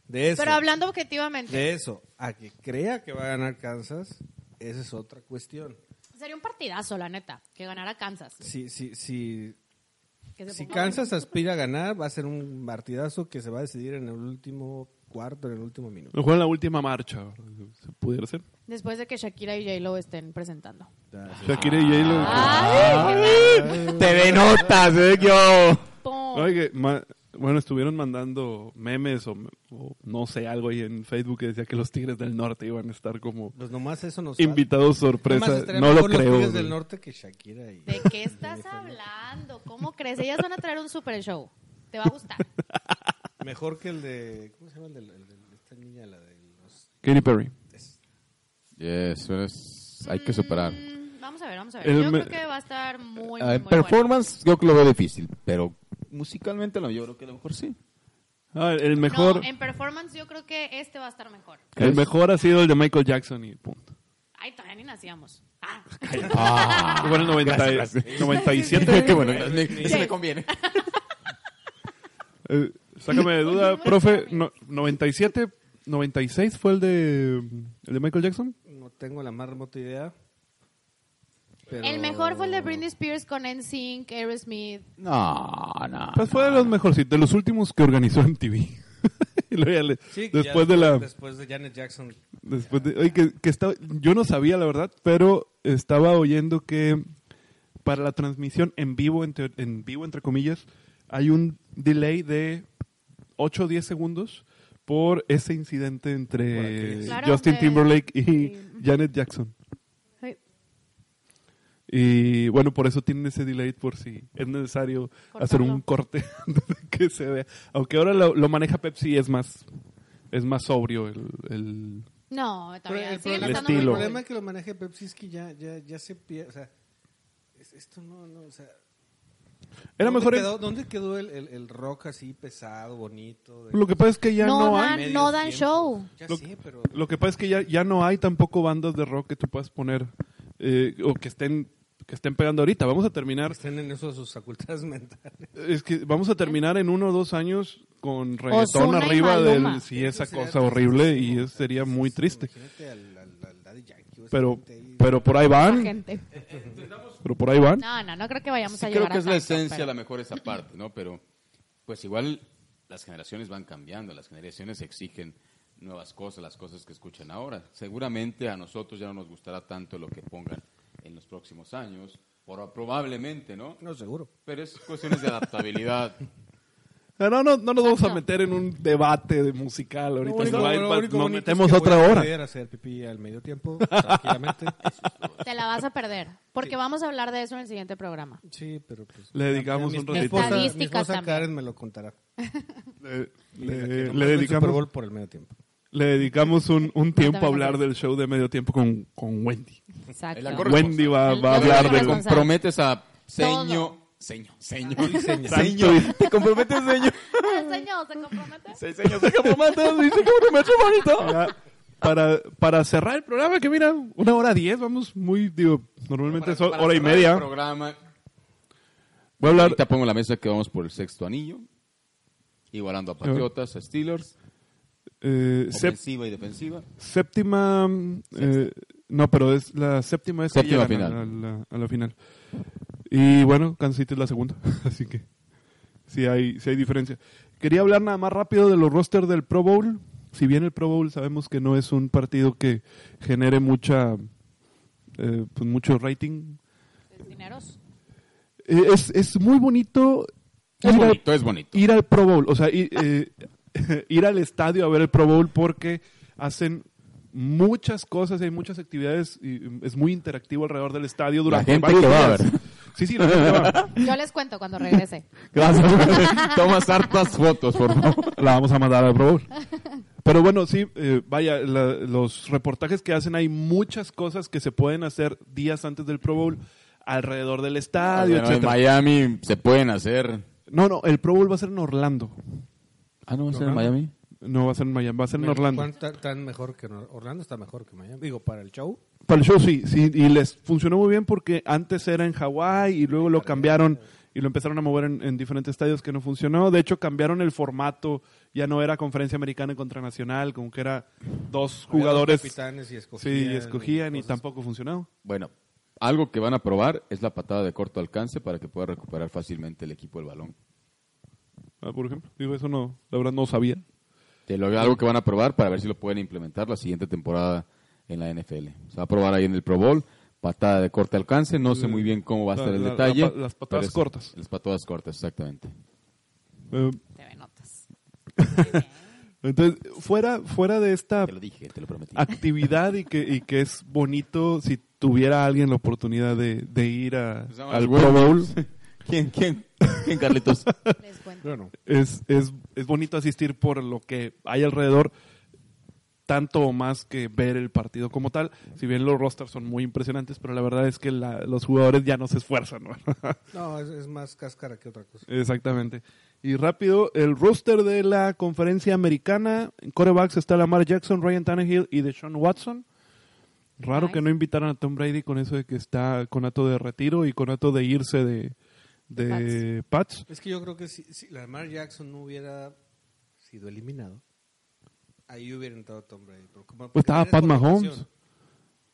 De eso, Pero hablando objetivamente, de eso, a que crea que va a ganar Kansas, esa es otra cuestión. sería un partidazo, la neta, que ganara Kansas. Si, Que se si Kansas aspira a ganar, va a ser un partidazo que se va a decidir en el último cuarto, en el último minuto. Mejor en la última marcha. ¿Se pudiera hacer? Después de que Shakira y J-Lo estén presentando. Shakira y J-Lo. ¡Ay! te denotas, ¿eh? Yo. Oye, bueno, estuvieron mandando memes o, o no sé, algo ahí en Facebook que decía que los Tigres del Norte iban a estar como Pues nomás eso nos invitados falta. sorpresa. Nomás No lo mejor los creo. Tigres del Norte que Shakira y... ¿De qué estás <laughs> hablando? ¿Cómo crees? Ellas van a traer un super show. Te va a gustar. <laughs> Mejor que el de... ¿Cómo se llama el de, el de esta niña? La de los... Katy Perry. Yes, es- hay que superar. Mm, vamos a ver, vamos a ver. El Yo me- creo que va a estar muy, Ah, en muy performance yo creo que lo veo difícil, pero musicalmente no, yo creo que a lo mejor sí. Ah, el bueno. mejor, No, en performance yo creo que este va a estar mejor. el mejor ha sido el de Michael Jackson y punto. Ay, todavía ni nacíamos. Ah. <laughs> Ah, Fue en el 90 Gracias, gracias. 97. <laughs> Qué bueno, me conviene. <laughs> Eh, sácame de duda, <laughs> profe. No, 97, 96 fue el de, el de Michael Jackson. No tengo la más remota idea. pero- El mejor fue el de Britney Spears con NSYNC, Aerosmith. No, no. Pues fue de los mejorcitos, de los últimos que organizó MTV. <laughs> Le- Sí, ya después de la Después de Janet Jackson. después de- oye, que, que estaba, yo no sabía la verdad, pero estaba oyendo que para la transmisión en vivo entre, en vivo entre comillas hay un delay de 8 o 10 segundos por ese incidente entre. Claro, Justin Timberlake y Janet Jackson. Y bueno, por eso tienen ese delay por si es necesario Cortarlo. hacer un corte <laughs> antes de que se vea. Aunque ahora lo, lo maneja Pepsi es más es más sobrio el, el- No, el, problema, estando estilo. el problema que lo maneje Pepsi es que ya, ya, ya se pierde. O sea, es- esto no, no, o sea. Era ¿dónde mejor el- Quedó, ¿Dónde quedó el, el, el rock así pesado, bonito? de- lo que pasa es que ya No no, dan- hay no dan show. Ya Lo- sé, pero. lo que pasa es que ya, ya no hay tampoco bandas de rock que tú puedas poner eh, o que estén que estén pegando ahorita. Vamos a terminar Estén en eso de sus facultades <laughs> mentales. es que vamos a terminar en uno o dos años con reggaetón Ozuna arriba del sí esa cosa horrible y eso sería muy triste. Al, al, al Yankee Pero pero por ahí La van, gente. <laughs> pero por ahí van. No, no, no creo que vayamos Sí, a creo llegar que a es la tanto, esencia, a pero- lo mejor esa parte, ¿no? Pero, pues igual las generaciones van cambiando, las generaciones exigen nuevas cosas, las cosas que escuchan ahora. Seguramente a nosotros ya no nos gustará tanto lo que pongan en los próximos años, por, probablemente, ¿no? No, seguro. Pero es cuestiones de adaptabilidad. <laughs> No, no, no, no nos vamos a meter en un debate de musical ahorita. Lo único- a ir lo único nos bonito es metemos que otra voy a hora. poder hacer pipí al medio tiempo, <laughs> tranquilamente. Te la vas a perder. Porque vamos a hablar de eso en el siguiente programa. Sí, pero pues... Le dedicamos mi, un mi ratito. esposa, mi Estadísticas esposa también. Karen me lo contará. <laughs> Le, Que le- nomás le el Super dedicamos, Bowl por el medio tiempo. le dedicamos un, un tiempo a hablar del show de medio tiempo con, con Wendy. Exacto. Wendy va, va a hablar te del... corresponsal. comprometes a seño, Todo. seño, seño, seño. seño, te comprometes seño, El señor se compromete. seis seños, se comprometes, dice comprometes bonito. Ya, para, para cerrar el programa, que mira, una hora diez, vamos muy, digo, normalmente es Para hora y cerrar el media. programa, Voy a hablar, Ahorita pongo la mesa que vamos por el sexto anillo, igualando a Patriotas, a Steelers, eh, ofensiva y defensiva. séptima, eh, no, pero es la séptima es Séptima final. A, la, a la final. Y bueno, Kansas City es la segunda, <laughs> así que sí hay, sí hay diferencia. Quería hablar nada más rápido de los rosters del Pro Bowl. Si bien el Pro Bowl sabemos que no es un partido que genere mucha, eh, pues mucho rating, Dineros. eh, es, es muy bonito Es ir al- bonito, es bonito. ir al Pro Bowl, o sea, ir, eh, <laughs> ir al estadio a ver el Pro Bowl porque hacen muchas cosas y hay muchas actividades y es muy interactivo alrededor del estadio durante gente varios que va a ver. Sí, sí. <laughs> Yo les cuento cuando regrese. <laughs> Gracias. Tomas hartas fotos, por favor. La vamos a mandar al Pro Bowl. Pero bueno, sí, eh, vaya, la- los reportajes que hacen, hay muchas cosas que se pueden hacer días antes del Pro Bowl alrededor del estadio, Bueno, en. Miami se pueden hacer No, no, el Pro Bowl va a ser en Orlando. Ah, no, ¿va a ser en. Miami? No va a ser en Miami, va a ser en Orlando. ¿Cuánto tan mejor que Orlando está mejor que Miami? Digo, para el show. Para el show sí, sí, y les funcionó muy bien porque antes era en Hawái y luego lo cambiaron y lo empezaron a mover en, en diferentes estadios que no funcionó. De hecho, cambiaron el formato, ya no era conferencia americana contra nacional, como que era dos jugadores. dos capitanes y escogían. Sí, escogían y tampoco funcionó. Bueno, algo que van a probar es la patada de corto alcance para que pueda recuperar fácilmente el equipo el balón. Ah, por ejemplo, digo, eso no, la verdad no sabía. Te lo- algo que van a probar para ver si lo pueden implementar la siguiente temporada en la NFL. Se va a probar ahí en el Pro Bowl, patada de corto alcance, no sé muy bien cómo va a La- estar el la- la detalle. pa- las patadas pero es- cortas. Las patadas cortas, exactamente. Eh, TV Notas. <laughs> entonces, fuera, fuera de esta Te lo dije, te lo prometí. actividad y que, y que es bonito si tuviera alguien la oportunidad de, de ir a, llama al Pro. Bowl. <laughs> ¿Quién, quién? ¿Quién, Carlitos? <laughs> Les cuento. Yo no. es, es, es bonito asistir por lo que hay alrededor, tanto o más que ver el partido como tal. Si bien los rosters son muy impresionantes, pero la verdad es que la- los jugadores ya no se esfuerzan. ¿no? <laughs> No, es, es más cáscara que otra cosa. Exactamente. Y rápido, el roster de la conferencia americana, en corebacks está Lamar Jackson, Ryan Tannehill y Deshaun Watson. Raro Nice. que no invitaran a Tom Brady con eso de que está con ato de retiro y con ato de irse de, de Pats. Es que yo creo que si, si Lamar Jackson no hubiera sido eliminado, ahí hubiera entrado Tom Brady. pero como- Pues estaba Pat Mahomes.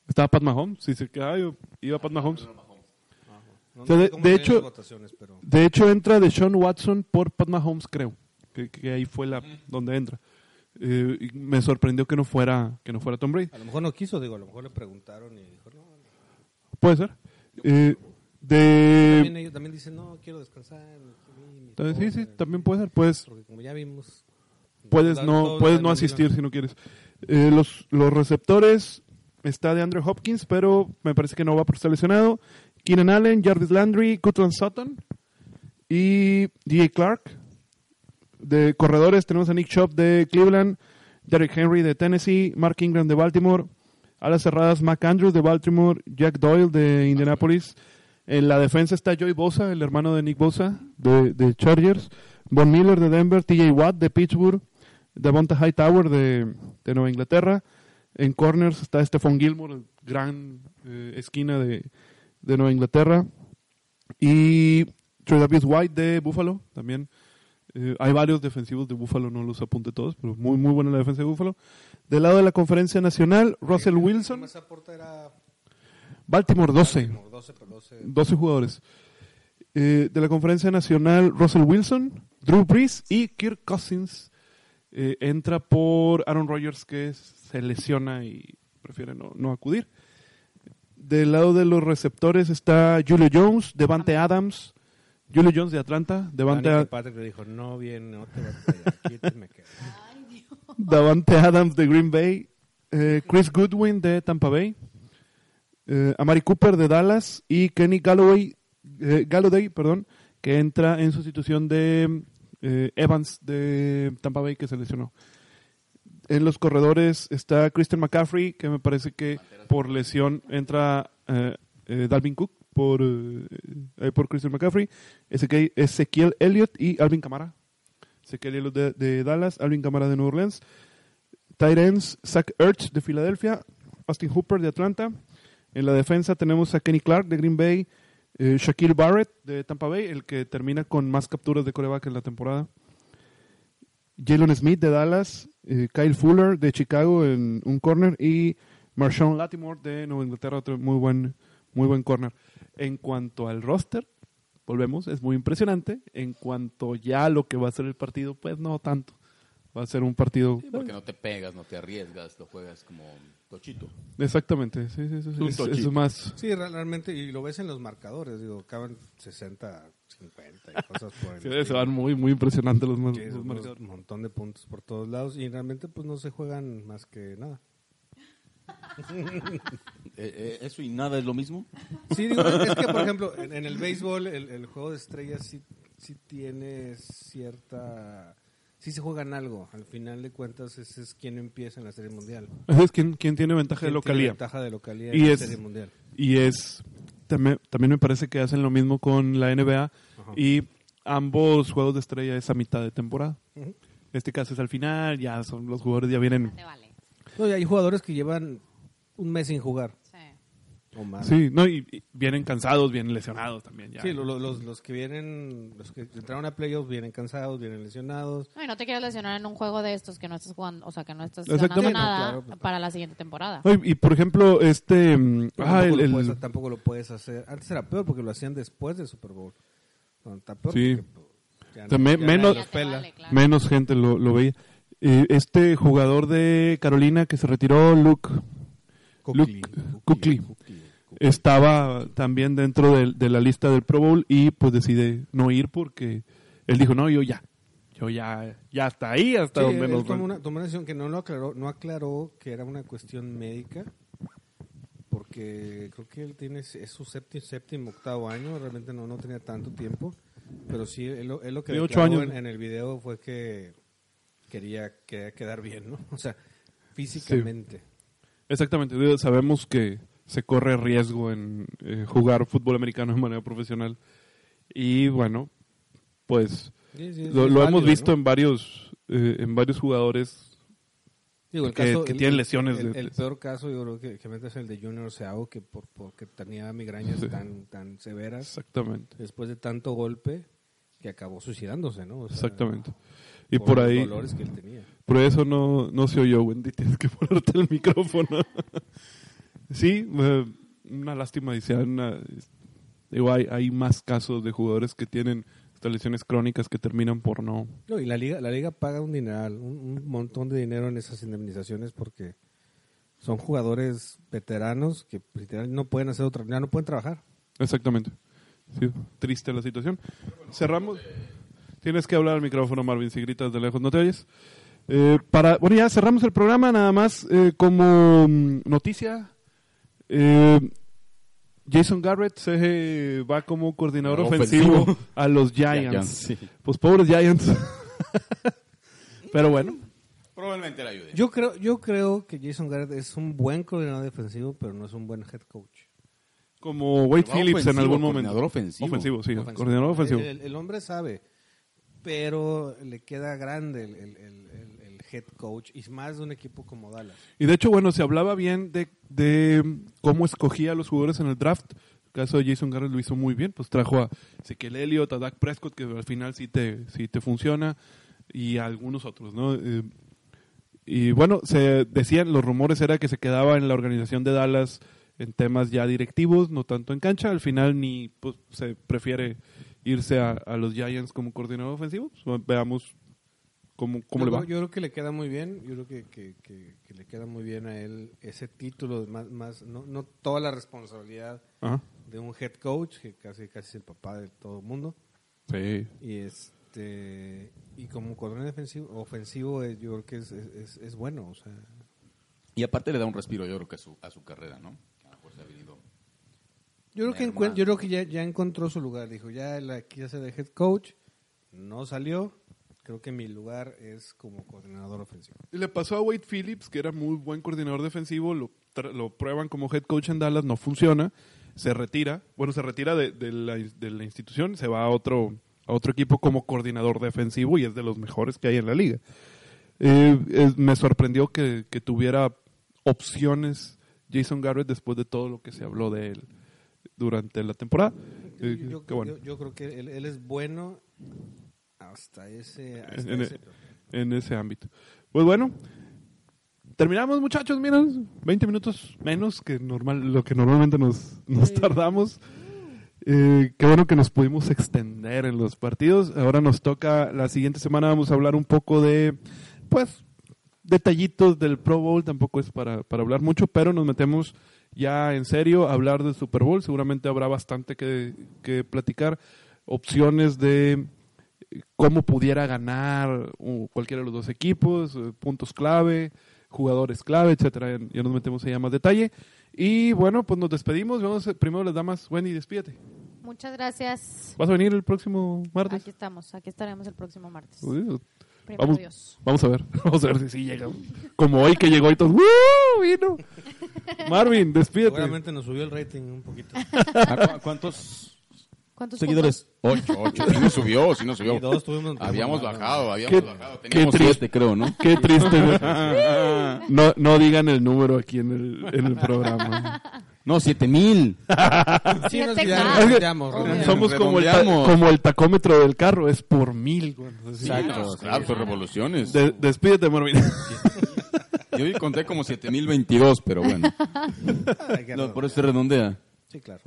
Estaba Pat Mahomes. Si se quedaba, yo- iba Pat Mahomes. Ajá. No, O sea, no de- de hecho- pero De hecho, entra Deshaun Watson por Pat Mahomes, creo. Que, que ahí fue la donde entra. Eh, y me sorprendió que no fuera que no fuera Tom Brady. a lo mejor no quiso, digo, a lo mejor le preguntaron y dijo, no. no. Puede ser. Eh, de También ellos también dicen, no, quiero descansar. mi- mi Sí, sí, esposa", también puede ser. Puedes, Porque como ya vimos... puedes no, puedes no asistir si no quieres. Eh, los, los receptores está de Andrew Hopkins, pero me parece que no va por estar lesionado. Keenan Allen, Jarvis Landry, Cutland Sutton y DJ Clark. De corredores tenemos a Nick Chop de Cleveland, Derek Henry de Tennessee, Mark Ingram de Baltimore, a las cerradas Mac Andrews de Baltimore, Jack Doyle de Indianapolis. En la defensa está Joey Bosa, el hermano de Nick Bosa de, de Chargers, Von Miller de Denver, TJ Watt de Pittsburgh, Devonta Hightower de, de Nueva Inglaterra. En corners está Stephon Gilmore, gran eh, esquina de, de Nueva Inglaterra. Y Tredavious White de Buffalo también. Eh, hay varios defensivos de Buffalo, no los apunte todos, pero muy muy buena la defensa de Buffalo. Del lado de la conferencia nacional, Russell El que Wilson, más era Baltimore 12. como 12, pero 12. 12 jugadores. Eh, de la conferencia nacional, Russell Wilson, Drew Brees y Kirk Cousins. Eh, entra por Aaron Rodgers que se lesiona y prefiere no, no acudir. Del lado de los receptores está Julio Jones, Devante Adams, Julio Jones de Atlanta, Devante, Danica Patrick le dijo, no viene, no te vas a ir, aquí te me quedas. <laughs> Davante Adams de Green Bay, eh, Chris Goodwin de Tampa Bay, eh, Amari Cooper de Dallas y Kenny Galloway, eh, Galladay, perdón, que entra en sustitución de eh, Evans de Tampa Bay que se lesionó. En los corredores está Christian McCaffrey, que me parece que por lesión entra eh, eh, Dalvin Cook por, por Christian McCaffrey, Ezequiel, Ezequiel Elliott y Alvin Kamara. Ezequiel Elliott de, de Dallas, Alvin Kamara de Nueva Orleans. Ends, Zach Ertz de Filadelfia, Austin Hooper de Atlanta. En la defensa tenemos a Kenny Clark de Green Bay, eh, Shaquille Barrett de Tampa Bay, el que termina con más capturas de coreback en la temporada. Jalen Smith de Dallas, eh, Kyle Fuller de Chicago en un corner y Marshawn Latimore de Nueva Inglaterra, otro muy buen, muy buen corner. En cuanto al roster, volvemos, es muy impresionante. En cuanto ya a lo que va a ser el partido, pues no tanto. Va a ser un partido... Sí, porque no te pegas, no te arriesgas, lo juegas como tochito. Exactamente, sí, sí, sí, Es un tochito. es más... Sí, re- realmente, y lo ves en los marcadores, digo, acaban 60, 50 y cosas por <laughs> el Sí, se van muy, muy impresionantes los, Sí, marcadores. un montón de puntos por todos lados y realmente pues no se juegan más que nada. <laughs> Eh, eh, ¿Eso y nada es lo mismo? Sí, digo, es que por ejemplo, en, en el béisbol el, el juego de estrellas sí, sí tiene cierta... Sí se juegan algo, al final de cuentas ese es quien empieza en la Serie Mundial. Es quien, quien tiene ventaja de tiene localía. ventaja de localía Y en la es- Serie Mundial. Y es... También, también me parece que hacen lo mismo con la NBA. Y ambos juegos de estrella es a mitad de temporada. Ujú. En este caso es al final, ya son los jugadores ya vienen. Vale. No, y hay jugadores que llevan un mes sin jugar. Sí. O más. Sí, no, y, y vienen cansados, vienen lesionados también. Ya. Sí, lo- lo- los, los que vienen, los que entraron a playoffs vienen cansados, vienen lesionados. No, y no te quieres lesionar en un juego de estos que no estás jugando, o sea, que no estás ganando nada Claro, pues. para la siguiente temporada. No, y, por ejemplo, este. mm, ah, tampoco, el- lo el- puedes, tampoco lo puedes hacer. Antes era peor porque lo hacían después del Super Bowl. Bueno, está peor Sí. porque, pues, ya O sea, me- ya nadie menos- vale, claro. menos gente lo, lo veía. Eh, este jugador de Carolina que se retiró, Luke, Kuechly, Luke. Kuechly. Estaba también dentro del- de, la lista del Pro Bowl y pues decide no ir porque él dijo, no, yo ya. Yo ya, ya hasta ahí, hasta Sí, donde nos tomó una, tomó una decisión que no lo aclaró, no aclaró que era una cuestión médica, porque creo que él tiene es su séptimo, séptimo octavo año, realmente no, no tenía tanto tiempo, pero sí, él, él lo que Tiene ocho declaró años. en, en el video fue que quería, quería quedar bien, ¿no? O sea, físicamente. Exactamente, digo, sabemos que se corre riesgo en eh, jugar fútbol americano de manera profesional y bueno, pues Sí, sí, lo, es lo válido, hemos visto ¿no? en varios eh, en varios jugadores Digo, el que- caso- que el- tienen lesiones El, de- el peor caso yo creo que, que mete es el de Junior Seau, que por, porque tenía migrañas Sí. tan, tan severas exactamente, después de tanto golpe que acabó suicidándose, ¿no? O sea, exactamente. Y por por los ahí dolores que él tenía. por eso no no se oyó, Wendy, <laughs> tienes que ponerte el micrófono. <laughs> sí, eh, una lástima dice una digo, hay, hay más casos de jugadores que tienen estas lesiones crónicas que terminan por no No, y la liga, la liga paga un dineral, un, un montón de dinero en esas indemnizaciones porque son jugadores veteranos que literal no pueden hacer otra, ya no pueden trabajar. Exactamente. Sí, triste la situación. Cerramos. Tienes que hablar al micrófono, Marvin, si gritas de lejos, ¿no te oyes? Eh, para, bueno, ya cerramos el programa, nada más eh, como mm, noticia. Eh, Jason Garrett se va como coordinador No, ofensivo, ofensivo. a los <laughs> Giants. Giants, sí. Pues pobres Giants. <laughs> Pero bueno, Probablemente le ayude. Yo creo, yo creo que Jason Garrett es un buen coordinador defensivo, pero no es un buen head coach. como Wade Phillips en algún momento. coordinador ofensivo. Ofensivo, sí, Ofensivo. coordinador ofensivo. El, el hombre sabe, pero le queda grande el, el- el- el- el head coach y más de un equipo como Dallas. Y de hecho, bueno, se hablaba bien de, de cómo escogía a los jugadores en el draft. El caso de Jason Garrett lo hizo muy bien, pues trajo a Ezequiel Elliott, a Dak Prescott, que al final sí te, sí te funciona, y a algunos otros, ¿no? Eh, y bueno, se decían, los rumores era que se quedaba en la organización de Dallas en temas ya directivos, no tanto en cancha. Al final ni pues, se prefiere irse a, a los Giants como coordinador ofensivo. Pues, veamos cómo, cómo yo, le va. Yo creo que le queda muy bien, yo creo que, que- que- que le queda muy bien a él ese título, más, más no, no toda la responsabilidad Ajá. de un head coach, que casi casi es el papá de todo el mundo. Sí. Y este y como coordinador defensivo, ofensivo, eh, yo creo que es, es, es- es bueno. O sea, Y aparte le da un respiro, yo creo que a su, a su carrera, ¿no? A lo mejor se ha venido. yo creo que yo creo que ya, ya encontró su lugar. Dijo, ya la quise de head coach, no salió. Creo que mi lugar es como coordinador ofensivo. Y le pasó a Wade Phillips, que era muy buen coordinador defensivo, lo, lo prueban como head coach en Dallas, no funciona, se retira, bueno, se retira de, de la, de la institución, se va a otro, a otro equipo como coordinador defensivo y es de los mejores que hay en la liga. Eh, me sorprendió que, que tuviera opciones Jason Garrett después de todo lo que se habló de él durante la temporada. Eh, Yo, yo- qué bueno. yo- yo creo que él, él es bueno hasta ese, hasta en, ese- en ese ámbito. Pues bueno, terminamos muchachos, miren, 20 minutos menos que normal, lo que normalmente nos, nos tardamos. Eh, qué bueno que nos pudimos extender en los partidos. Ahora nos toca, la siguiente semana vamos a hablar un poco de, pues, detallitos del Pro Bowl. Tampoco es para, para hablar mucho, pero nos metemos ya en serio a hablar del Super Bowl. Seguramente habrá bastante que, que platicar. Opciones de cómo pudiera ganar uh, cualquiera de los dos equipos, eh, puntos clave, jugadores clave, etcétera. Ya, nos metemos ahí a más detalle. Y bueno, pues nos despedimos. Vamos a- primero las damas. Wendy, despídete. Muchas gracias. ¿Vas a venir el próximo martes? Aquí estamos, aquí estaremos el próximo martes. Uy, Primero vamos, Dios. vamos a ver. <laughs> Vamos a ver si sí llega. Como hoy que llegó y todos. ¡Uh! Vino. <laughs> Marvin, despídete. Seguramente nos subió el rating un poquito. <laughs> ¿A cu- ¿Cuántos, ¿Cuántos ¿Cuántos seguidores? Ocho, ocho. Sí subió, sí nos subió. Dos tuvimos- habíamos bajado, habíamos Qué- bajado. qué Teníamos triste. siete, creo, ¿no? Qué triste. no, no digan el número aquí en el, en el programa. No, siete mil. <laughs> Sí, nos Siete Obvio. Somos como el, como el tacómetro del carro, es por mil. Así. Exacto, claro, son revoluciones. De- despídete, Marvin. Yo conté como 7022, pero bueno. Hay que No, por eso se redondea. Sí, claro.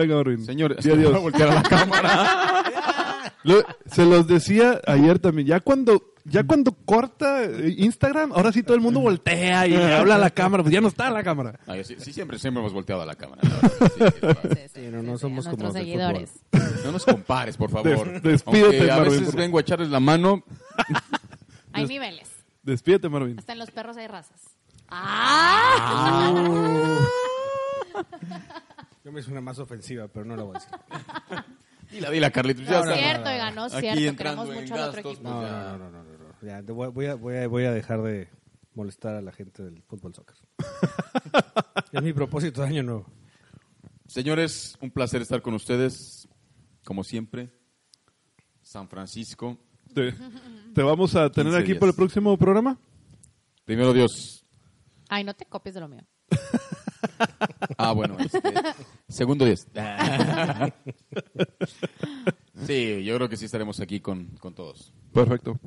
Venga, Marvin. Señor, Di adiós. va a voltear a la cámara. <laughs> Lo- se los decía ayer también. Ya cuando, ya cuando corta eh, Instagram, ahora sí todo el mundo voltea y habla a la cámara. Pues ya no está la cámara. Ay, sí, sí, siempre, siempre hemos volteado a la cámara. la verdad, sí, es verdad. Sí, sí, Sí, no, sí, no sí, somos a como nuestros del seguidores. No nos compares, por favor. Des- despídete, Aunque a Marvin, veces por- vengo a echarles la mano. <laughs> Hay niveles. Despídete, Marvin. Hasta en los perros hay razas. ¡Ah! <laughs> Yo me hice una más ofensiva, pero no la voy a decir. <laughs> Dila, dila, Carlitos. No, Ya es está. cierto, oiga, no es Aquí cierto. entrando Queremos en mucho al otro equipo. pues No, no, no, no, no, no. Ya, voy, a, voy, a, voy a dejar de molestar a la gente del fútbol soccer. <laughs> es mi propósito de año nuevo. Señores, un placer estar con ustedes, como siempre. San Francisco. Te, <laughs> te vamos a tener 15 aquí días. para el próximo programa. Primero Dios. Ay, no te copies de lo mío. <laughs> Ah, bueno, este, segundo Dios. <laughs> Sí, yo creo que sí estaremos aquí con, con todos. Perfecto.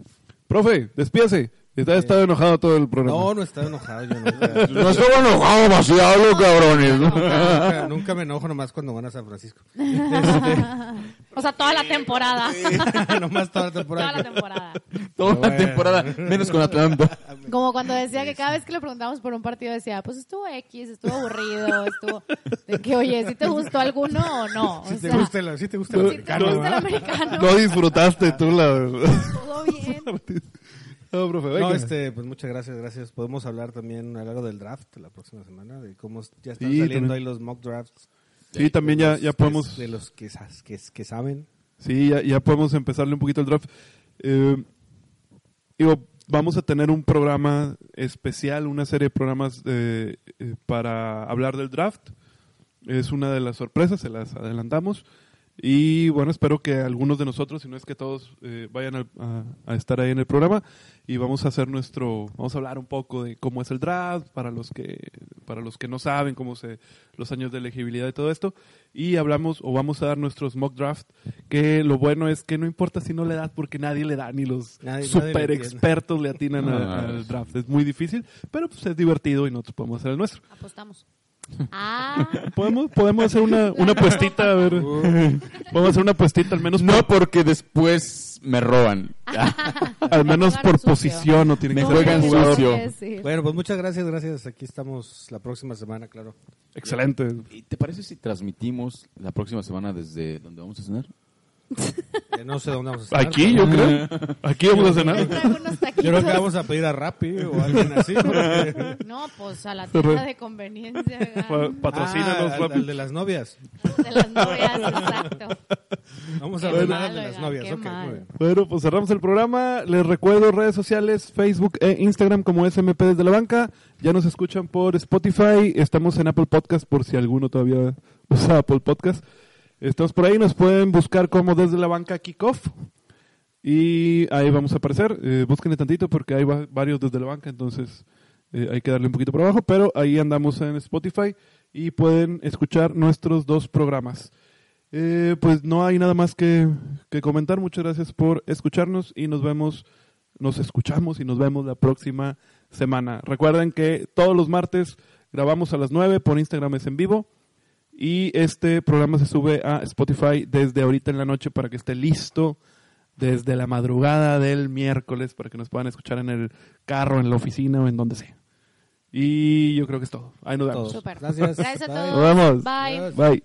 Profe, despídase. Está estado enojado todo el programa. No, no estaba enojado. Yo nunca, No <laughs> estoy enojado demasiado, cabrones. nunca, nunca me enojo nomás cuando van a San Francisco. <laughs> O sea, toda la temporada. <laughs> nomás toda la Toda temporada. la temporada. Toda la Bueno. temporada, menos con Atlanta. Como cuando decía que cada vez que le preguntábamos por un partido decía, pues estuvo X, estuvo aburrido, estuvo... De que, oye, ¿si te gustó alguno o no? O Si te gusta el, si te gusta el No, ¿sí te americano, gusta el americano? No disfrutaste tú la... Todo bien. No, profe, venga. No, este, pues muchas gracias, gracias. Podemos hablar también a lo largo del draft la próxima semana, de cómo ya están Sí, saliendo también. ahí los mock drafts. Sí, también ya, ya podemos... De los que, que, que saben. Sí, ya, ya podemos empezarle un poquito el draft. Eh, digo, vamos a tener un programa especial, una serie de programas eh, eh, para hablar del draft. Es una de las sorpresas, se las adelantamos. Y bueno, espero que algunos de nosotros, si no es que todos, eh, vayan al- a, a estar ahí en el programa. Y vamos a hacer nuestro, vamos a hablar un poco de cómo es el draft, para los que, para los que no saben cómo se, los años de elegibilidad y todo esto. Y hablamos, o vamos a dar nuestros mock draft, que lo bueno es que no importa si no le das, porque nadie le da, ni los Nadie- super expertos le atinan a- al draft. Es muy difícil, pero pues es divertido y nosotros podemos hacer el nuestro. Apostamos. Ah, Podemos, podemos hacer una, una puestita, a ver. Podemos hacer una puestita, al menos No porque después me roban. <laughs> Al menos por sucio. posición no tiene Me que juegan sucio. Bueno, pues muchas gracias, gracias. Aquí estamos la próxima semana, claro. Excelente. ¿Y ¿Te parece si transmitimos la próxima semana desde donde vamos a cenar? <laughs> No sé dónde vamos a estar. Aquí, yo creo. Aquí vamos a cenar. Yo creo que vamos a pedir a Rappi o alguien así. porque- <laughs> No, pues a la tienda de conveniencia. <laughs> Pa-. Patrocínanos, Ah, al, Rappi. al de las novias. De las novias, exacto. Vamos a Qué ordenar mal, al de las novias. qué ok, muy mal. bien. Bueno, pues cerramos el programa. Les recuerdo redes sociales, Facebook e Instagram como SMP desde la banca. Ya nos escuchan por Spotify. Estamos en Apple Podcast por si alguno todavía usa Apple Podcast. Estamos por ahí. Nos pueden buscar como desde la banca Kickoff. Y ahí vamos a aparecer. Eh, búsquenle tantito porque hay va- varios desde la banca. Entonces eh, hay que darle un poquito por abajo. Pero ahí andamos en Spotify y pueden escuchar nuestros dos programas. Eh, pues no hay nada más que, que comentar. Muchas gracias por escucharnos y nos vemos, nos escuchamos y nos vemos la próxima semana. Recuerden que todos los martes grabamos a las 9 por Instagram es en vivo y este programa se sube a Spotify desde ahorita en la noche para que esté listo desde la madrugada del miércoles para que nos puedan escuchar en el carro, en la oficina o en donde sea. Y yo creo que es todo. Ahí nos vemos. Gracias. Gracias a todos. Nos vemos. Bye. Bye.